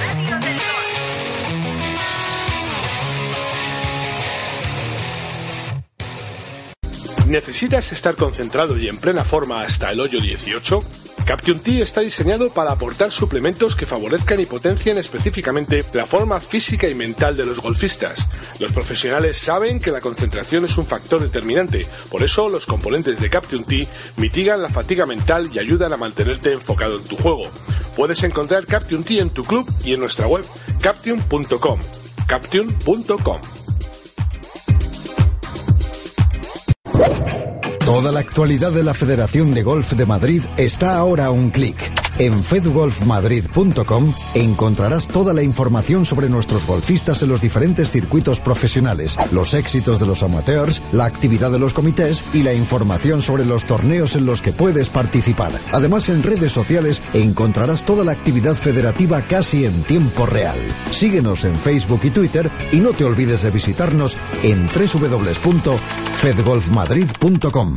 ¿Necesitas estar concentrado y en plena forma hasta el hoyo 18? Caption T está diseñado para aportar suplementos que favorezcan y potencien específicamente la forma física y mental de los golfistas. Los profesionales saben que la concentración es un factor determinante, por eso los componentes de Caption T mitigan la fatiga mental y ayudan a mantenerte enfocado en tu juego. Puedes encontrar Caption T en tu club y en nuestra web caption.com. caption.com. Toda la actualidad de la Federación de Golf de Madrid está ahora a un clic. En fedgolfmadrid.com encontrarás toda la información sobre nuestros golfistas en los diferentes circuitos profesionales, los éxitos de los amateurs, la actividad de los comités y la información sobre los torneos en los que puedes participar. Además, en redes sociales encontrarás toda la actividad federativa casi en tiempo real. Síguenos en Facebook y Twitter y no te olvides de visitarnos en www.fedgolfmadrid.com.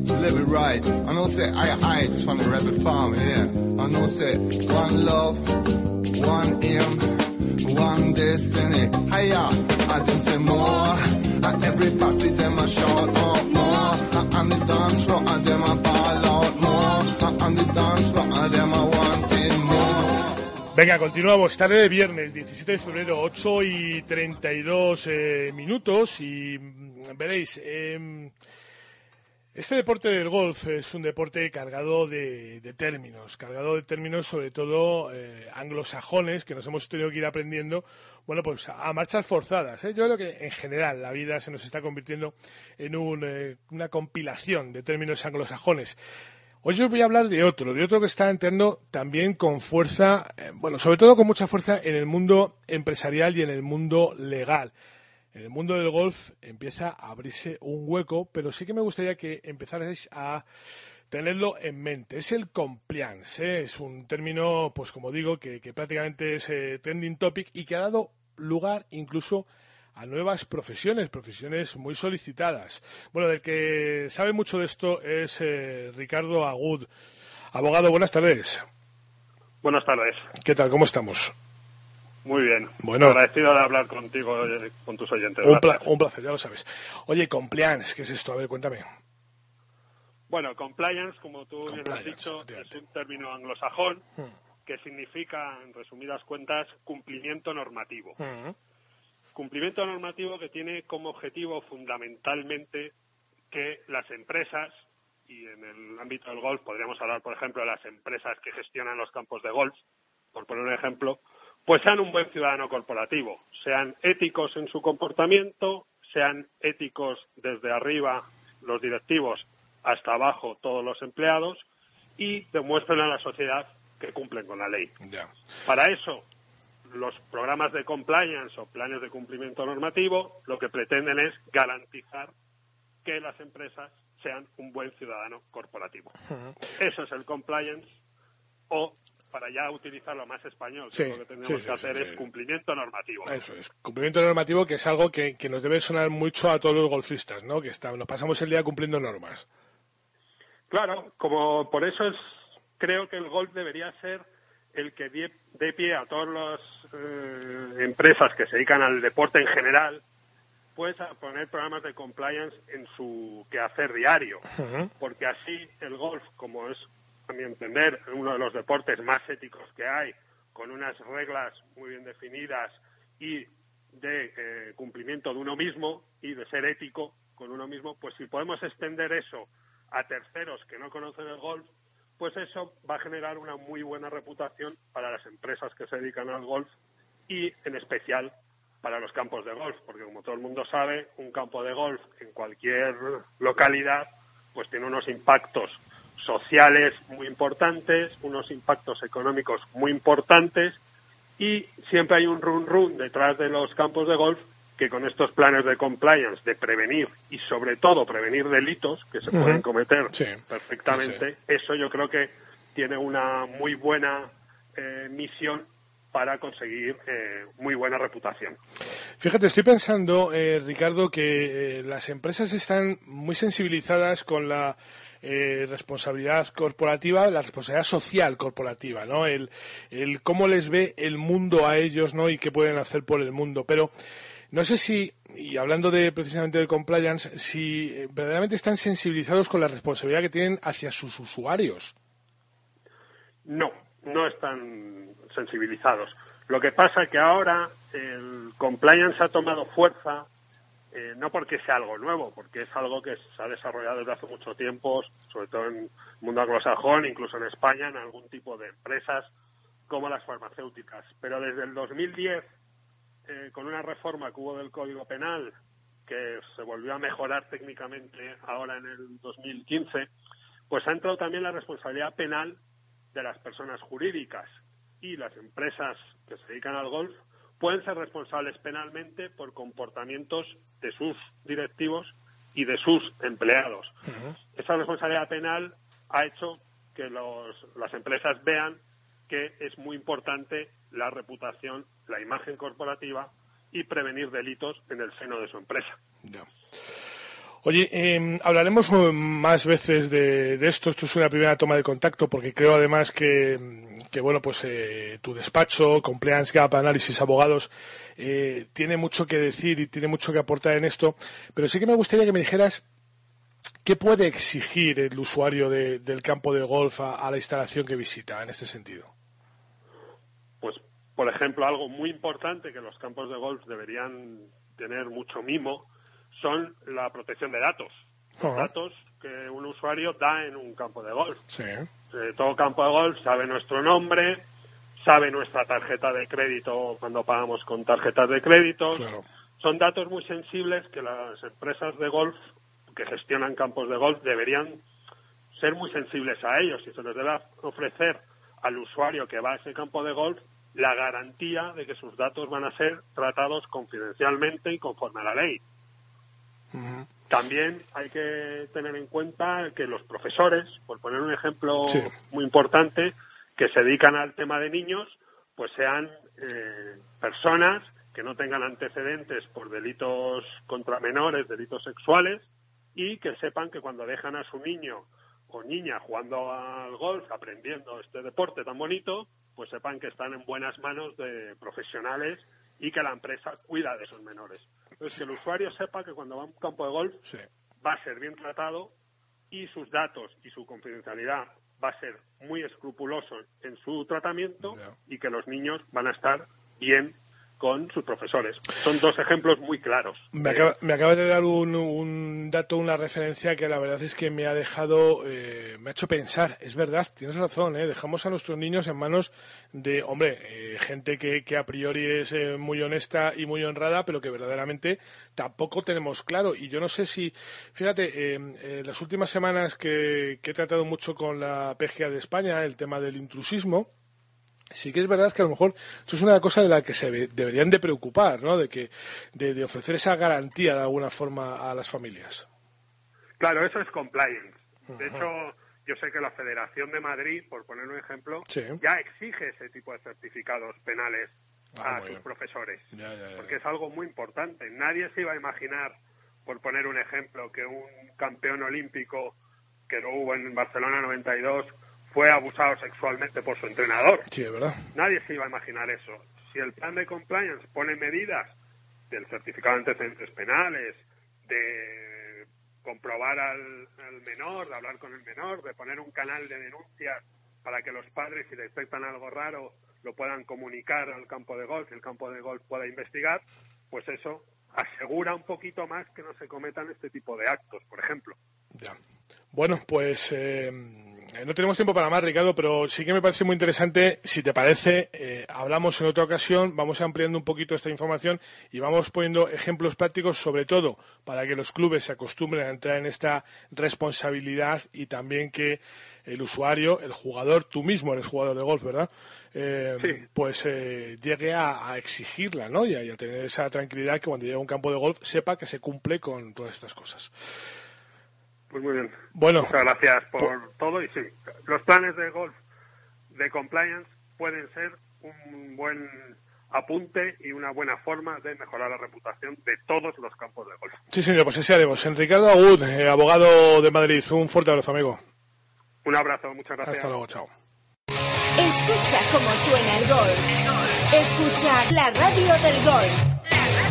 I know say I rebel farm, yeah. I know one aim, one destiny. Hiya, I say more. Every them a shout out more. The dance floor and them ball more. The dance floor and them. Venga, continuamos. Tarde de viernes, 17 de febrero, 8 y 32 eh, minutos. Y mm, veréis, eh, este deporte del golf es un deporte cargado de, términos, cargado de términos sobre todo eh, anglosajones que nos hemos tenido que ir aprendiendo, bueno, pues a, marchas forzadas. ¿eh? Yo creo que en general la vida se nos está convirtiendo en un, eh, una compilación de términos anglosajones. Hoy os voy a hablar de otro, de otro que está entrando también con fuerza, bueno, sobre todo con mucha fuerza en el mundo empresarial y en el mundo legal. En el mundo del golf empieza a abrirse un hueco, pero sí que me gustaría que empezarais a tenerlo en mente. Es el compliance, ¿eh? es un término, pues como digo, que, que prácticamente es eh, trending topic y que ha dado lugar incluso a nuevas profesiones, profesiones muy solicitadas. Bueno, del que sabe mucho de esto es eh, Ricardo Agud. Abogado, buenas tardes. Buenas tardes. ¿Qué tal? ¿Cómo estamos? Muy bien. Bueno. Agradecido de hablar contigo, eh, con tus oyentes. Un, pla- Gracias. un placer, ya lo sabes. Oye, compliance, ¿qué es esto? A ver, cuéntame. Bueno, compliance, como tú bien has dicho, es un término anglosajón Hmm. que significa, en resumidas cuentas, cumplimiento normativo. Mm. Cumplimiento normativo que tiene como objetivo fundamentalmente que las empresas, y en el ámbito del golf podríamos hablar, por ejemplo, de las empresas que gestionan los campos de golf, por poner un ejemplo, pues sean un buen ciudadano corporativo, sean éticos en su comportamiento, sean éticos desde arriba los directivos hasta abajo todos los empleados y demuestren a la sociedad que cumplen con la ley. Para eso, los programas de compliance o planes de cumplimiento normativo lo que pretenden es garantizar que las empresas sean un buen ciudadano corporativo. Eso es el compliance o para ya utilizarlo más español, que lo que tenemos sí, sí, que hacer sí, es sí. cumplimiento normativo. Eso es. Cumplimiento normativo que es algo que, que nos debe sonar mucho a todos los golfistas, ¿no? Que está, nos pasamos el día cumpliendo normas. Claro, como por eso es, creo que el golf debería ser el que dé dé pie a todas las eh, empresas que se dedican al deporte en general, pues a poner programas de compliance en su quehacer diario, porque así el golf, como es a mi entender uno de los deportes más éticos que hay, con unas reglas muy bien definidas y de eh, cumplimiento de uno mismo y de ser ético con uno mismo, pues si podemos extender eso a terceros que no conocen el golf, pues eso va a generar una muy buena reputación para las empresas que se dedican al golf y en especial para los campos de golf, porque como todo el mundo sabe, un campo de golf en cualquier localidad pues tiene unos impactos sociales muy importantes, unos impactos económicos muy importantes y siempre hay un run run detrás de los campos de golf que con estos planes de compliance, de prevenir y sobre todo prevenir delitos que se pueden cometer perfectamente, eso yo creo que tiene una muy buena eh, misión para conseguir eh, muy buena reputación. Fíjate, estoy pensando, eh, Ricardo, que las empresas están muy sensibilizadas con la responsabilidad corporativa, la responsabilidad social corporativa, ¿no? El, el cómo les ve el mundo a ellos, ¿no? Y qué pueden hacer por el mundo. Pero no sé si, y hablando de precisamente del compliance, si eh, verdaderamente están sensibilizados con la responsabilidad que tienen hacia sus usuarios. No, no están sensibilizados. Lo que pasa es que ahora el compliance ha tomado fuerza, eh, no porque sea algo nuevo, porque es algo que se ha desarrollado desde hace mucho tiempo, sobre todo en el mundo anglosajón, incluso en España, en algún tipo de empresas como las farmacéuticas. Pero desde el 2010 eh, con una reforma que hubo del Código Penal que se volvió a mejorar técnicamente ahora en el 2015, pues ha entrado también la responsabilidad penal de las personas jurídicas y las empresas que se dedican al golf pueden ser responsables penalmente por comportamientos de sus directivos y de sus empleados. Esa responsabilidad penal ha hecho que las empresas vean que es muy importante la reputación, la imagen corporativa y prevenir delitos en el seno de su empresa. Oye, em, hablaremos más veces de, esto. Esto es una primera toma de contacto porque creo además que, bueno, pues eh, tu despacho, Compliance Gap Análisis Abogados, eh, tiene mucho que decir y tiene mucho que aportar en esto. Pero sí que me gustaría que me dijeras qué puede exigir el usuario del campo de golf a la instalación que visita en este sentido por ejemplo, algo muy importante que los campos de golf deberían tener mucho mimo son la protección de datos. datos que un usuario da en un campo de golf. Eh, todo campo de golf sabe nuestro nombre, sabe nuestra tarjeta de crédito cuando pagamos con tarjetas de crédito. Son datos muy sensibles que las empresas de golf que gestionan campos de golf deberían ser muy sensibles a ellos y se les debe ofrecer al usuario que va a ese campo de golf la garantía de que sus datos van a ser tratados confidencialmente y conforme a la ley. También hay que tener en cuenta que los profesores, por poner un ejemplo muy importante, que se dedican al tema de niños, pues sean eh, personas que no tengan antecedentes por delitos contra menores, delitos sexuales, y que sepan que cuando dejan a su niño o niña jugando al golf, aprendiendo este deporte tan bonito, pues sepan que están en buenas manos de profesionales y que la empresa cuida de esos menores. Entonces, que el usuario sepa que cuando va a un campo de golf va a ser bien tratado y sus datos y su confidencialidad va a ser muy escrupuloso en su tratamiento y que los niños van a estar bien con sus profesores. Son dos ejemplos muy claros. Me acaba, de dar un, dato, una referencia que la verdad es que me ha dejado, eh, me ha hecho pensar. Es verdad, tienes razón, ¿eh? dejamos a nuestros niños en manos de, hombre, eh, gente que, que, a priori es eh, muy honesta y muy honrada, pero que verdaderamente tampoco tenemos claro. Y yo no sé si, fíjate, en las últimas semanas que, que he tratado mucho con la PGA de España, el tema del intrusismo, sí que es verdad que a lo mejor eso es una cosa de la que se deberían de preocupar, ¿no? De que de, ofrecer esa garantía de alguna forma a las familias. Claro, eso es compliance. De hecho, yo sé que la Federación de Madrid, por poner un ejemplo, ya exige ese tipo de certificados penales ah, a sus profesores, porque es algo muy importante. Nadie se iba a imaginar, por poner un ejemplo, que un campeón olímpico que lo hubo en Barcelona 92 fue abusado sexualmente por su entrenador. Sí, verdad. Nadie se iba a imaginar eso. Si el plan de compliance pone medidas del certificado de antecedentes penales, de comprobar al, menor, de hablar con el menor, de poner un canal de denuncias para que los padres, si detectan algo raro, lo puedan comunicar al campo de golf el campo de golf pueda investigar, pues eso asegura un poquito más que no se cometan este tipo de actos, por ejemplo. Ya. Bueno, pues Eh, no tenemos tiempo para más, Ricardo, pero sí que me parece muy interesante. Si te parece, eh, hablamos en otra ocasión, vamos ampliando un poquito esta información y vamos poniendo ejemplos prácticos, sobre todo para que los clubes se acostumbren a entrar en esta responsabilidad y también que el usuario, el jugador, tú mismo eres jugador de golf, ¿verdad? Eh, pues llegue a, exigirla, ¿no? Y a, tener esa tranquilidad que cuando llegue a un campo de golf sepa que se cumple con todas estas cosas. Pues muy bien. Bueno. Muchas gracias por todo y sí, los planes de golf de compliance pueden ser un buen apunte y una buena forma de mejorar la reputación de todos los campos de golf. Sí, señor, pues ese haremos. Enricardo Agud, eh, abogado de Madrid. Un fuerte abrazo, amigo. Un abrazo, muchas gracias. Hasta luego, chao. Escucha cómo suena el golf. Escucha la radio del golf. La radio del golf.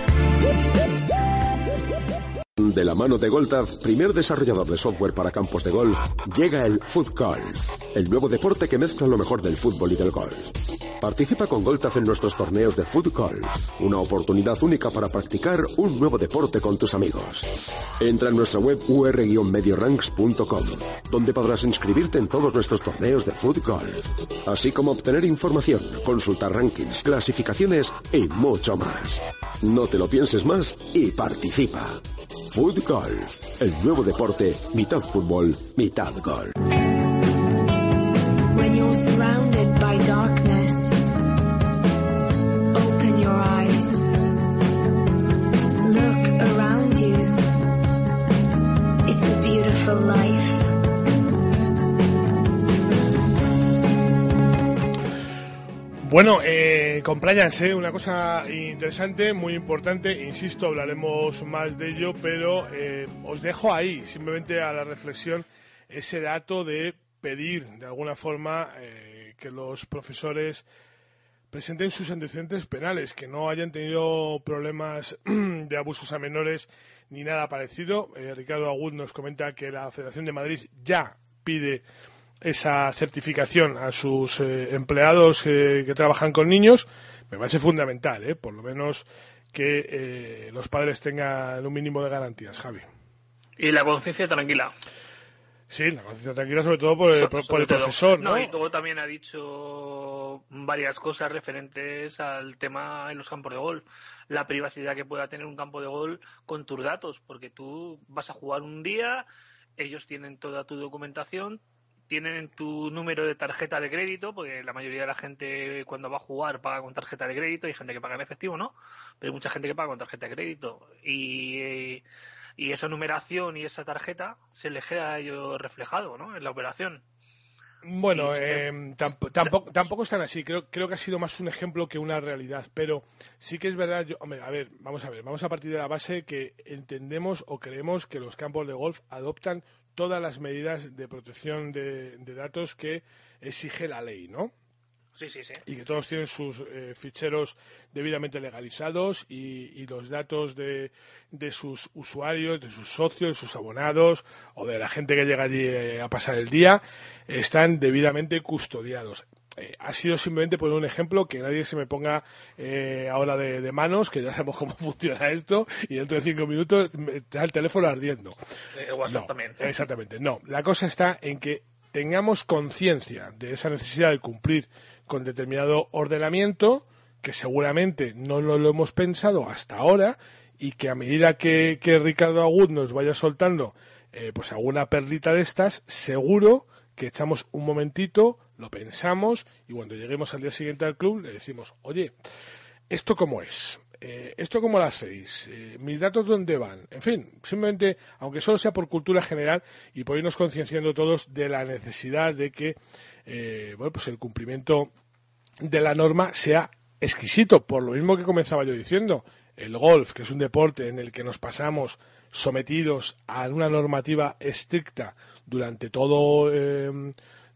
De la mano de Goltaf, primer desarrollador de software para campos de golf, llega el Foot el nuevo deporte que mezcla lo mejor del fútbol y del golf. Participa con Goltaf en nuestros torneos de Foot una oportunidad única para practicar un nuevo deporte con tus amigos. Entra en nuestra web ur-medioranks.com, donde podrás inscribirte en todos nuestros torneos de Foot así como obtener información, consultar rankings, clasificaciones y mucho más. No te lo pienses más y participa. Food Golf, el nuevo deporte, mitad fútbol, mitad darkness, Bueno, eh, compliance, una cosa interesante, muy importante, insisto, hablaremos más de ello, pero eh, os dejo ahí, simplemente a la reflexión, ese dato de pedir, de alguna forma, eh, que los profesores presenten sus antecedentes penales, que no hayan tenido problemas de abusos a menores ni nada parecido. Eh, Ricardo Agud nos comenta que la Federación de Madrid ya pide esa certificación a sus eh, empleados eh, que trabajan con niños, me parece fundamental, ¿eh? por lo menos que los padres tengan un mínimo de garantías, Javi. Y la conciencia tranquila. Sí, la conciencia tranquila sobre todo por el, profesor, ¿no? Y luego también ha dicho varias cosas referentes al tema en los campos de gol. La privacidad que pueda tener un campo de gol con tus datos, porque tú vas a jugar un día, ellos tienen toda tu documentación, tienen tu número de tarjeta de crédito, porque la mayoría de la gente cuando va a jugar paga con tarjeta de crédito, hay gente que paga en efectivo, ¿no? Pero hay mucha gente que paga con tarjeta de crédito. Y, y esa numeración y esa tarjeta se les queda a ellos reflejado, ¿no? En la operación. Bueno, eh, tampoco, tampoco están así. Creo, creo que ha sido más un ejemplo que una realidad. Pero sí que es verdad. Yo, hombre, a ver, vamos a ver. Vamos a partir de la base que entendemos o creemos que los campos de golf adoptan todas las medidas de protección de, datos que exige la ley, ¿no? Sí, sí, sí. Y que todos tienen sus eh, ficheros debidamente legalizados y, los datos de, de, sus usuarios, de sus socios, de sus abonados o de la gente que llega allí eh, a pasar el día están debidamente custodiados. Eh, ha sido simplemente por un ejemplo que nadie se me ponga eh, ahora de, manos, que ya sabemos cómo funciona esto, y dentro de cinco minutos está el teléfono ardiendo. Eh, WhatsApp también. Exactamente. No, la cosa está en que tengamos conciencia de esa necesidad de cumplir con determinado ordenamiento, que seguramente no lo, hemos pensado hasta ahora, y que a medida que, que Ricardo Agud nos vaya soltando pues alguna perlita de estas, seguro que echamos un momentito, lo pensamos y cuando lleguemos al día siguiente al club le decimos, oye, ¿esto cómo es? Eh, ¿Esto cómo lo hacéis? Eh, ¿Mis datos dónde van? En fin, simplemente, aunque solo sea por cultura general y por irnos concienciando todos de la necesidad de que eh, bueno, pues el cumplimiento de la norma sea exquisito, por lo mismo que comenzaba yo diciendo. El golf, que es un deporte en el que nos pasamos sometidos a una normativa estricta durante todo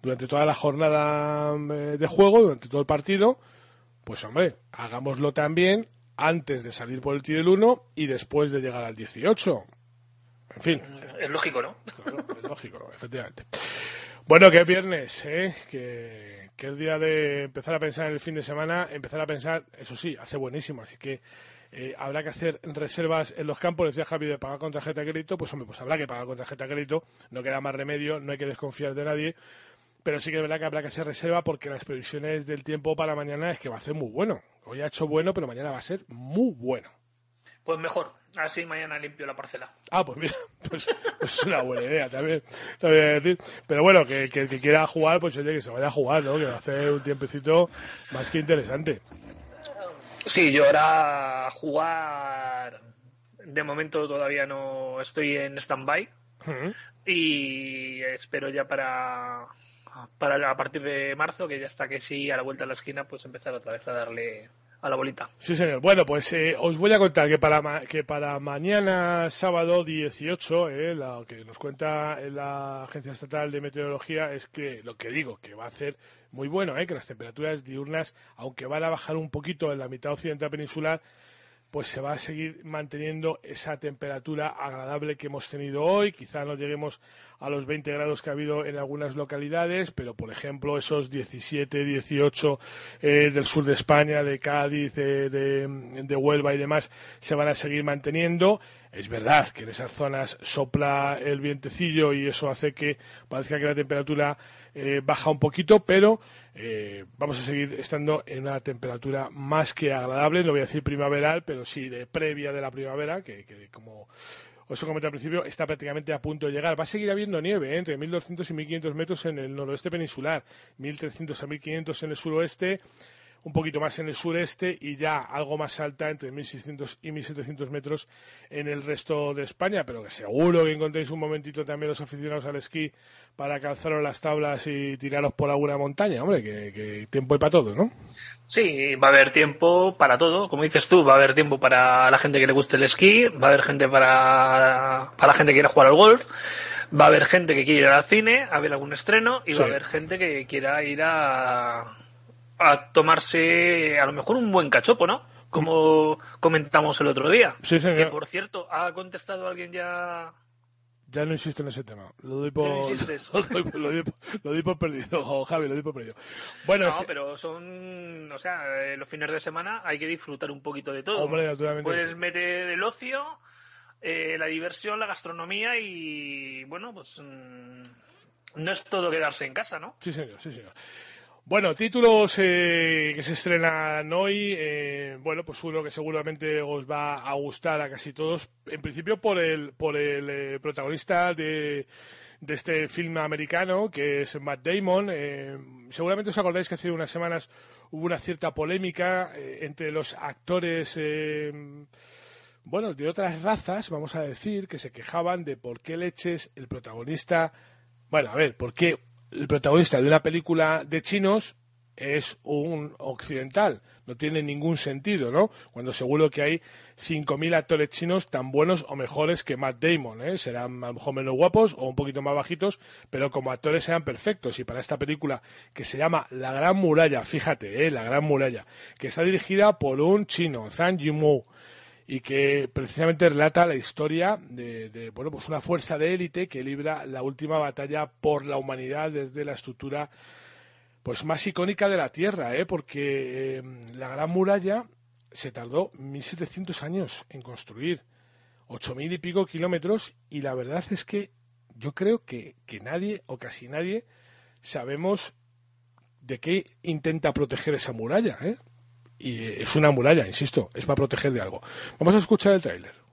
durante toda la jornada eh, de juego, durante todo el partido, pues hombre, hagámoslo también antes de salir por el tiro del 1 y después de llegar al 18. En fin. Es lógico, ¿no? es lógico, efectivamente. Bueno, que es viernes, ¿eh? que, que es día de empezar a pensar en el fin de semana, empezar a pensar, eso sí, hace buenísimo, así que eh, habrá que hacer reservas en los campos, decía Javi, de pagar con tarjeta de crédito, pues hombre, pues habrá que pagar con tarjeta de crédito, no queda más remedio, no hay que desconfiar de nadie, pero sí que es verdad que habrá que hacer reserva porque las previsiones del tiempo para mañana es que va a ser muy bueno. Hoy ha hecho bueno, pero mañana va a ser muy bueno. Pues mejor, así mañana limpio la parcela. Ah, pues mira, pues, pues es una buena idea también, también decir. Pero bueno, que, que el que quiera jugar, pues oye, que se vaya a jugar, ¿no? Que va a hacer un tiempecito más que interesante. Sí, yo ahora jugar, de momento todavía no estoy en stand-by y espero ya para, para a partir de marzo, que ya está que sí, a la vuelta de la esquina, pues empezar otra vez a darle a la bolita. Sí, señor. Bueno, pues eh, os voy a contar que para, que para mañana, sábado 18, eh, lo que nos cuenta la Agencia Estatal de Meteorología es que lo que digo, que va a ser muy bueno, eh, que las temperaturas diurnas, aunque van a bajar un poquito en la mitad occidental peninsular, pues se va a seguir manteniendo esa temperatura agradable que hemos tenido hoy. Quizá no lleguemos a los 20 grados que ha habido en algunas localidades, pero por ejemplo esos 17, 18 eh, del sur de España, de Cádiz, de, de, Huelva y demás se van a seguir manteniendo. Es verdad que en esas zonas sopla el vientecillo y eso hace que parezca que la temperatura eh, baja un poquito, pero eh, vamos a seguir estando en una temperatura más que agradable, no voy a decir primaveral, pero sí de previa de la primavera, que, que como os he comentado al principio, está prácticamente a punto de llegar. Va a seguir habiendo nieve ¿eh? entre 1.200 y 1.500 metros en el noroeste peninsular, 1.300 a 1.500 en el suroeste, un poquito más en el sureste y ya algo más alta entre 1.600 y 1.700 metros en el resto de España, pero que seguro que encontréis un momentito también los aficionados al esquí para calzaros las tablas y tiraros por alguna montaña, hombre, que, tiempo hay para todo, ¿no? Sí, va a haber tiempo para todo, como dices tú, va a haber tiempo para la gente que le guste el esquí, va a haber gente para, para la gente que quiera jugar al golf, va a haber gente que quiera ir al cine, a ver algún estreno y va a haber gente que quiera ir a a tomarse a lo mejor un buen cachopo, ¿no? Como comentamos el otro día. Sí, señor. Que por cierto, ¿ha contestado alguien ya? Ya no insisto en ese tema. Lo doy por, lo, doy, por perdido, Javi, lo doy por perdido. Bueno, no, este- pero son, o sea, eh, los fines de semana hay que disfrutar un poquito de todo. Hombre, naturalmente. Puedes meter el ocio, eh, la diversión, la gastronomía y, bueno, pues mm, no es todo quedarse en casa, ¿no? Sí, señor, sí, señor. Bueno, títulos eh, que se estrenan hoy. Eh, bueno, pues uno que seguramente os va a gustar a casi todos. En principio por el, por el eh, protagonista de, de este film americano, que es Matt Damon. seguramente os acordáis que hace unas semanas hubo una cierta polémica entre los actores bueno, de otras razas, vamos a decir, que se quejaban de por qué leches el protagonista, bueno, a ver, por qué el protagonista de una película de chinos es un occidental. No tiene ningún sentido, ¿no? Cuando seguro que hay 5.000 actores chinos tan buenos o mejores que Matt Damon, ¿eh? Serán a lo mejor menos guapos o un poquito más bajitos, pero como actores sean perfectos. Y para esta película que se llama La Gran Muralla, fíjate, ¿eh? La Gran Muralla, que está dirigida por un chino, Zhang Yimou, y que precisamente relata la historia de, bueno pues una fuerza de élite que libra la última batalla por la humanidad desde la estructura pues más icónica de la Tierra, ¿eh? porque em, la Gran Muralla se tardó 1.700 años en construir, 8.000 y pico kilómetros, y la verdad es que yo creo que, que nadie o casi nadie sabemos de qué intenta proteger esa muralla, ¿eh? Y es una muralla, insisto, es para proteger de algo. Vamos a escuchar el tráiler.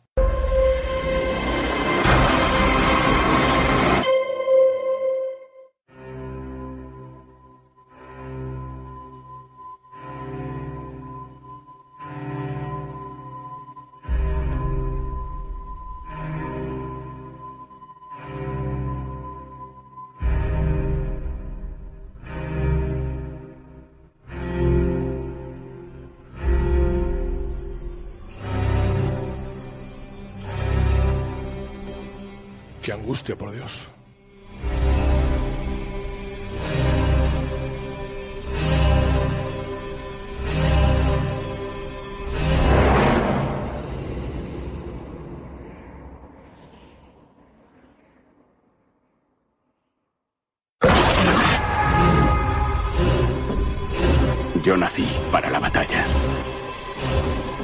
angustia, por Dios. Yo nací para la batalla.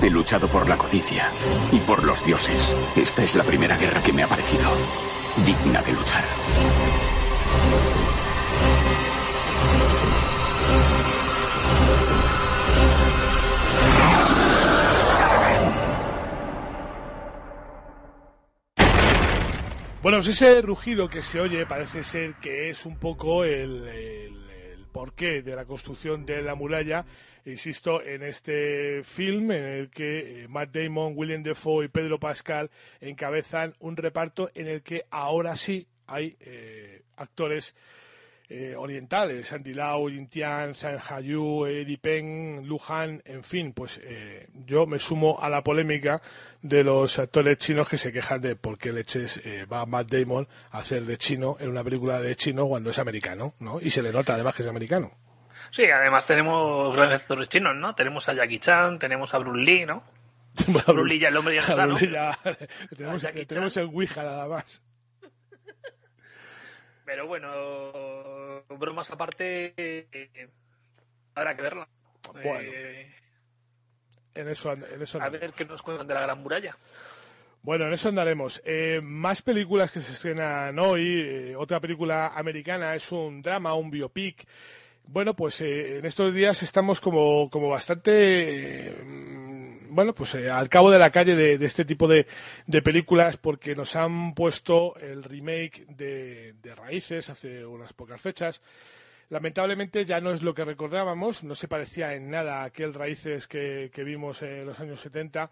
He luchado por la codicia y por los dioses. Esta es la primera guerra. Bueno, pues ese rugido que se oye parece ser que es un poco el, porqué de la construcción de la muralla. Insisto, en este film en el que eh, Matt Damon, William Defoe y Pedro Pascal encabezan un reparto en el que ahora sí hay eh, actores eh, orientales, Andy Lau, Jin Tian, San Hayu, Eddie Peng, Lu Han, en fin, pues eh, yo me sumo a la polémica de los actores chinos que se quejan de por qué leches eh, va Matt Damon a hacer de chino en una película de chino cuando es americano, ¿no? Y se le nota además que es americano. Sí, además tenemos grandes actores chinos, ¿no? Tenemos a Jackie Chan, tenemos a Bruce Lee, ¿no? Bruce Lee ya el hombre ya no está, ¿no? Ya- tenemos, tenemos el Ouija nada más. Pero bueno, bromas aparte, eh, habrá que verla. Bueno. Eh, En eso, en eso a ver qué nos cuentan de la Gran Muralla. Bueno, en eso andaremos. Eh, más películas que se estrenan hoy. otra película americana es un drama, un biopic. Bueno, pues en estos días estamos como, como bastante, bueno, pues eh, al cabo de la calle de, de este tipo de, de películas porque nos han puesto el remake de, de Raíces hace unas pocas fechas. Lamentablemente ya no es lo que recordábamos, no se parecía en nada a aquel Raíces que, que vimos en los años 70.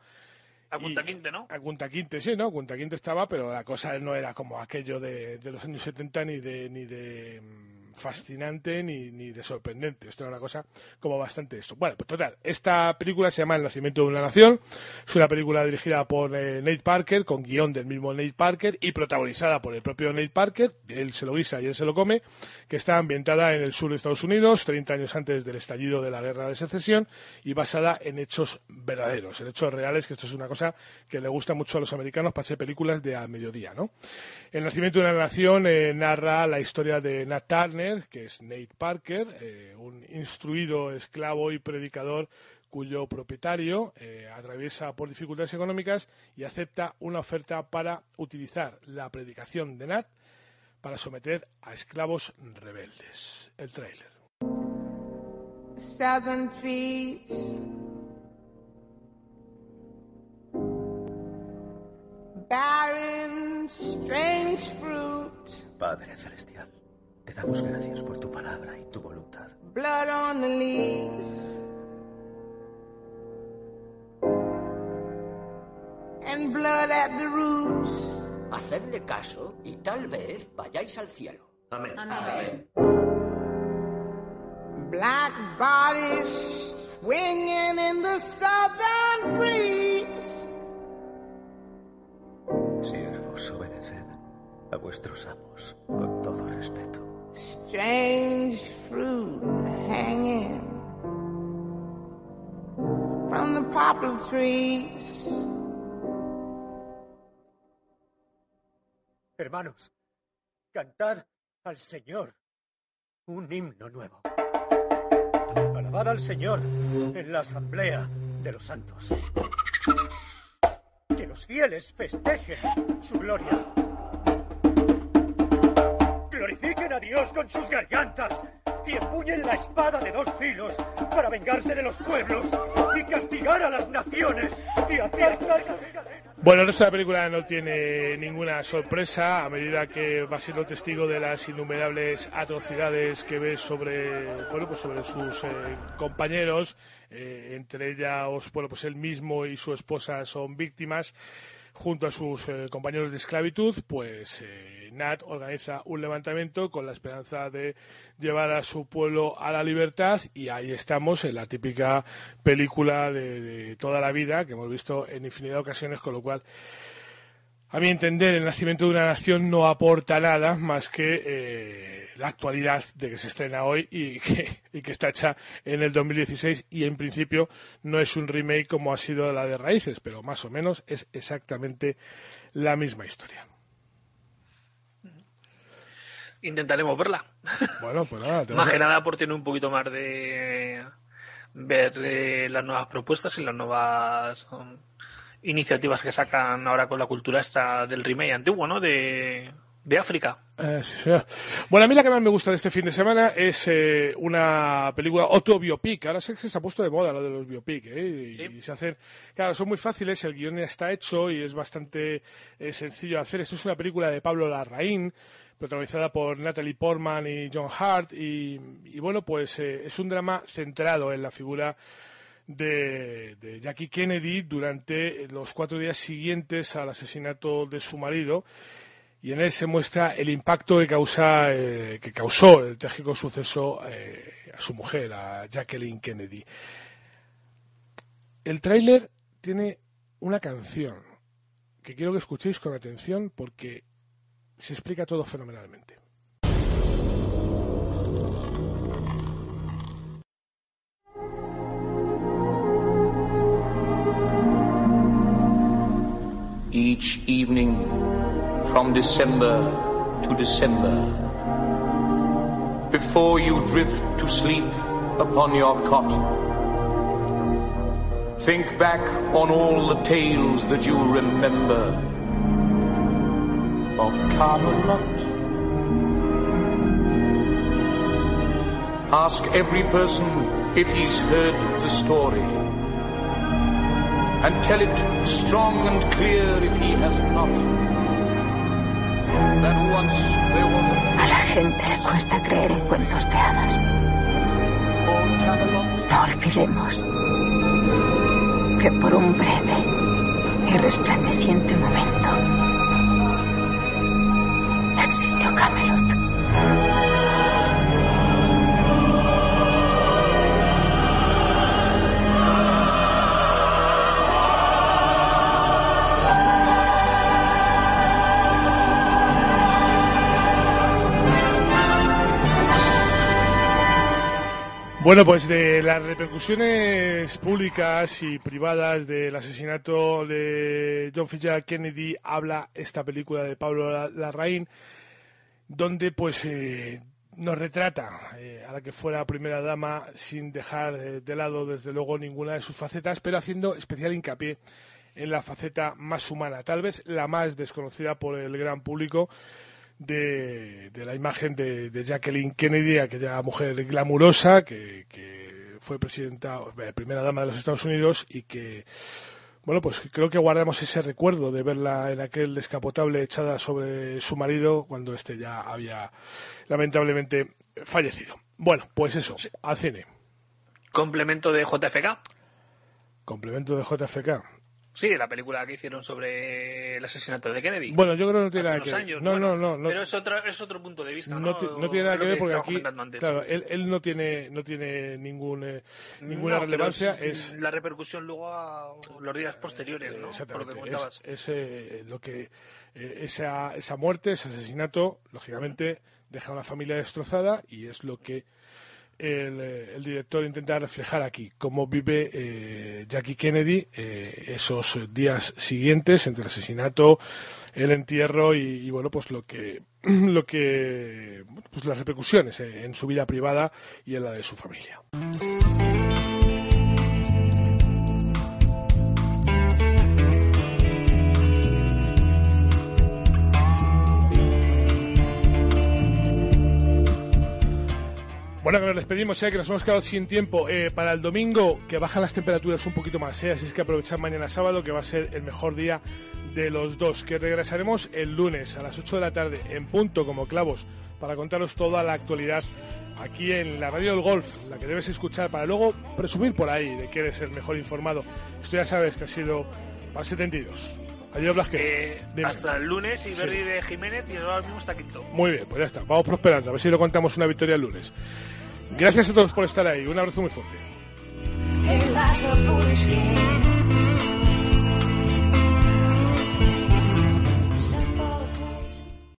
A Punta Quinte, ¿no? A Punta Quinte, sí, ¿no? Punta Quinte estaba, pero la cosa no era como aquello de, de los años 70 ni de, ni de mm, fascinante ni, ni de sorprendente. Esto era una cosa como bastante eso. Bueno, pues total, esta película se llama El nacimiento de una nación. Es una película dirigida por eh, Nate Parker, con guion del mismo Nate Parker y protagonizada por el propio Nate Parker. Él se lo guisa y él se lo come, que está ambientada en el sur de Estados Unidos, 30 años antes del estallido de la guerra de secesión y basada en hechos verdaderos, en hechos reales, que esto es una cosa que le gusta mucho a los americanos para hacer películas de a mediodía, ¿no? El nacimiento de una nación eh, narra la historia de Nat Turner, que es Nate Parker, eh, un instruido esclavo y predicador cuyo propietario eh, atraviesa por dificultades económicas y acepta una oferta para utilizar la predicación de Nat para someter a esclavos rebeldes. El tráiler. Southern trees. Barren, strange fruit. Padre Celestial, damos gracias por tu palabra y tu voluntad. Blood on the leaves. And blood at the roots. Hacedle caso y tal vez vayáis al cielo. Amén. Amén. Black bodies swinging in the southern breeze. Siervos, obedeced a vuestros amos con todo respeto. Strange fruit hanging from the poplar trees. Hermanos, cantad al Señor un himno nuevo. Alabad al Señor en la asamblea de los santos. Que los fieles festejen su gloria. A Dios con sus gargantas y empuñen la espada de dos filos para vengarse de los pueblos y castigar a las naciones y hacer Bueno, la película no tiene ninguna sorpresa a medida que va siendo testigo de las innumerables atrocidades que ve sobre, bueno, pues sobre sus eh, compañeros, eh, entre ellas, bueno, pues él mismo y su esposa son víctimas. Junto a sus eh, compañeros de esclavitud, pues eh, Nat organiza un levantamiento con la esperanza de llevar a su pueblo a la libertad y ahí estamos en la típica película de, de toda la vida que hemos visto en infinidad de ocasiones, con lo cual a mi entender, el nacimiento de una nación no aporta nada más que eh, la actualidad de que se estrena hoy y que, y que está hecha en el 2016 y en principio no es un remake como ha sido la de Raíces, pero más o menos es exactamente la misma historia. Intentaremos verla. Bueno, pues nada, Más que nada por tener un poquito más de, ver eh, las nuevas propuestas y las nuevas um, iniciativas que sacan ahora con la cultura esta del remake antiguo, ¿no? De, de África. Eh, sí, señor. Bueno, a mí la que más me gusta de este fin de semana es eh, una película autobiopic. Ahora sé que se ha puesto de moda lo de los biopic, ¿eh? Y, y se hacen, claro, son muy fáciles, el guion ya está hecho y es bastante eh, sencillo de hacer. Esto es una película de Pablo Larraín, protagonizada por Natalie Portman y John Hart y, y bueno, pues eh, es un drama centrado en la figura de, de Jackie Kennedy durante los cuatro días siguientes al asesinato de su marido y en él se muestra el impacto que, causa, eh, que causó el trágico suceso eh, a su mujer, a Jacqueline Kennedy. El tráiler tiene una canción que quiero que escuchéis con atención porque se explica todo fenomenalmente. Each evening from December to December, before you drift to sleep upon your cot, think back on all the tales that you remember of Camelot. Ask every person if he's heard the story. And tell it strong and clear if he has not. A la gente le cuesta creer en cuentos de hadas. No olvidemos que por un breve y resplandeciente momento existió Camelot. Bueno, pues de las repercusiones públicas y privadas del asesinato de John Fitzgerald Kennedy habla esta película de Pablo La- Larraín, donde pues eh, nos retrata eh, a la que fuera primera dama sin dejar de lado desde luego ninguna de sus facetas, pero haciendo especial hincapié en la faceta más humana, tal vez la más desconocida por el gran público de, de la imagen de, de Jacqueline Kennedy, aquella mujer glamurosa que, que fue presidenta, eh, primera dama de los Estados Unidos y que, bueno, pues creo que guardamos ese recuerdo de verla en aquel descapotable echada sobre su marido cuando este ya había lamentablemente fallecido. Bueno, pues eso, al cine. Complemento de JFK. Complemento de JFK. Sí, la película que hicieron sobre el asesinato de Kennedy. Bueno, yo creo que no tiene nada que ver. años, no, bueno, no, no, no. Pero es otro, es otro punto de vista, ¿no? No, ti- no tiene nada que ver porque aquí, antes. claro, él, él no tiene no tiene ningún, eh, ninguna relevancia. es Es, la repercusión luego a los días posteriores, ¿no? Por lo que Exactamente. Es, es, eh, lo que eh, esa, esa muerte, ese asesinato, lógicamente deja a una familia destrozada y es lo que el, eh, el director intenta reflejar aquí, cómo vive eh, Jackie Kennedy eh, esos días siguientes entre el asesinato, el entierro y, bueno, pues lo que lo que pues las repercusiones eh, en su vida privada y en la de su familia. Bueno, que nos despedimos, ya que nos hemos quedado sin tiempo. Eh, para el domingo, que bajan las temperaturas un poquito más, ¿eh? así es que aprovechad mañana sábado, que va a ser el mejor día de los dos. Que regresaremos el lunes a las 8 de la tarde, en punto, como clavos, para contaros toda la actualidad aquí en la radio del golf, la que debes escuchar para luego presumir por ahí de que eres el mejor informado. Esto ya sabes que ha sido para 72. Adiós, Blasquez. Eh, hasta el lunes, Sí. Iberri de Jiménez y ahora mismo está quinto. Muy bien, pues ya está. Vamos prosperando. A ver si lo contamos una victoria el lunes. Gracias a todos por estar ahí. Un abrazo muy fuerte.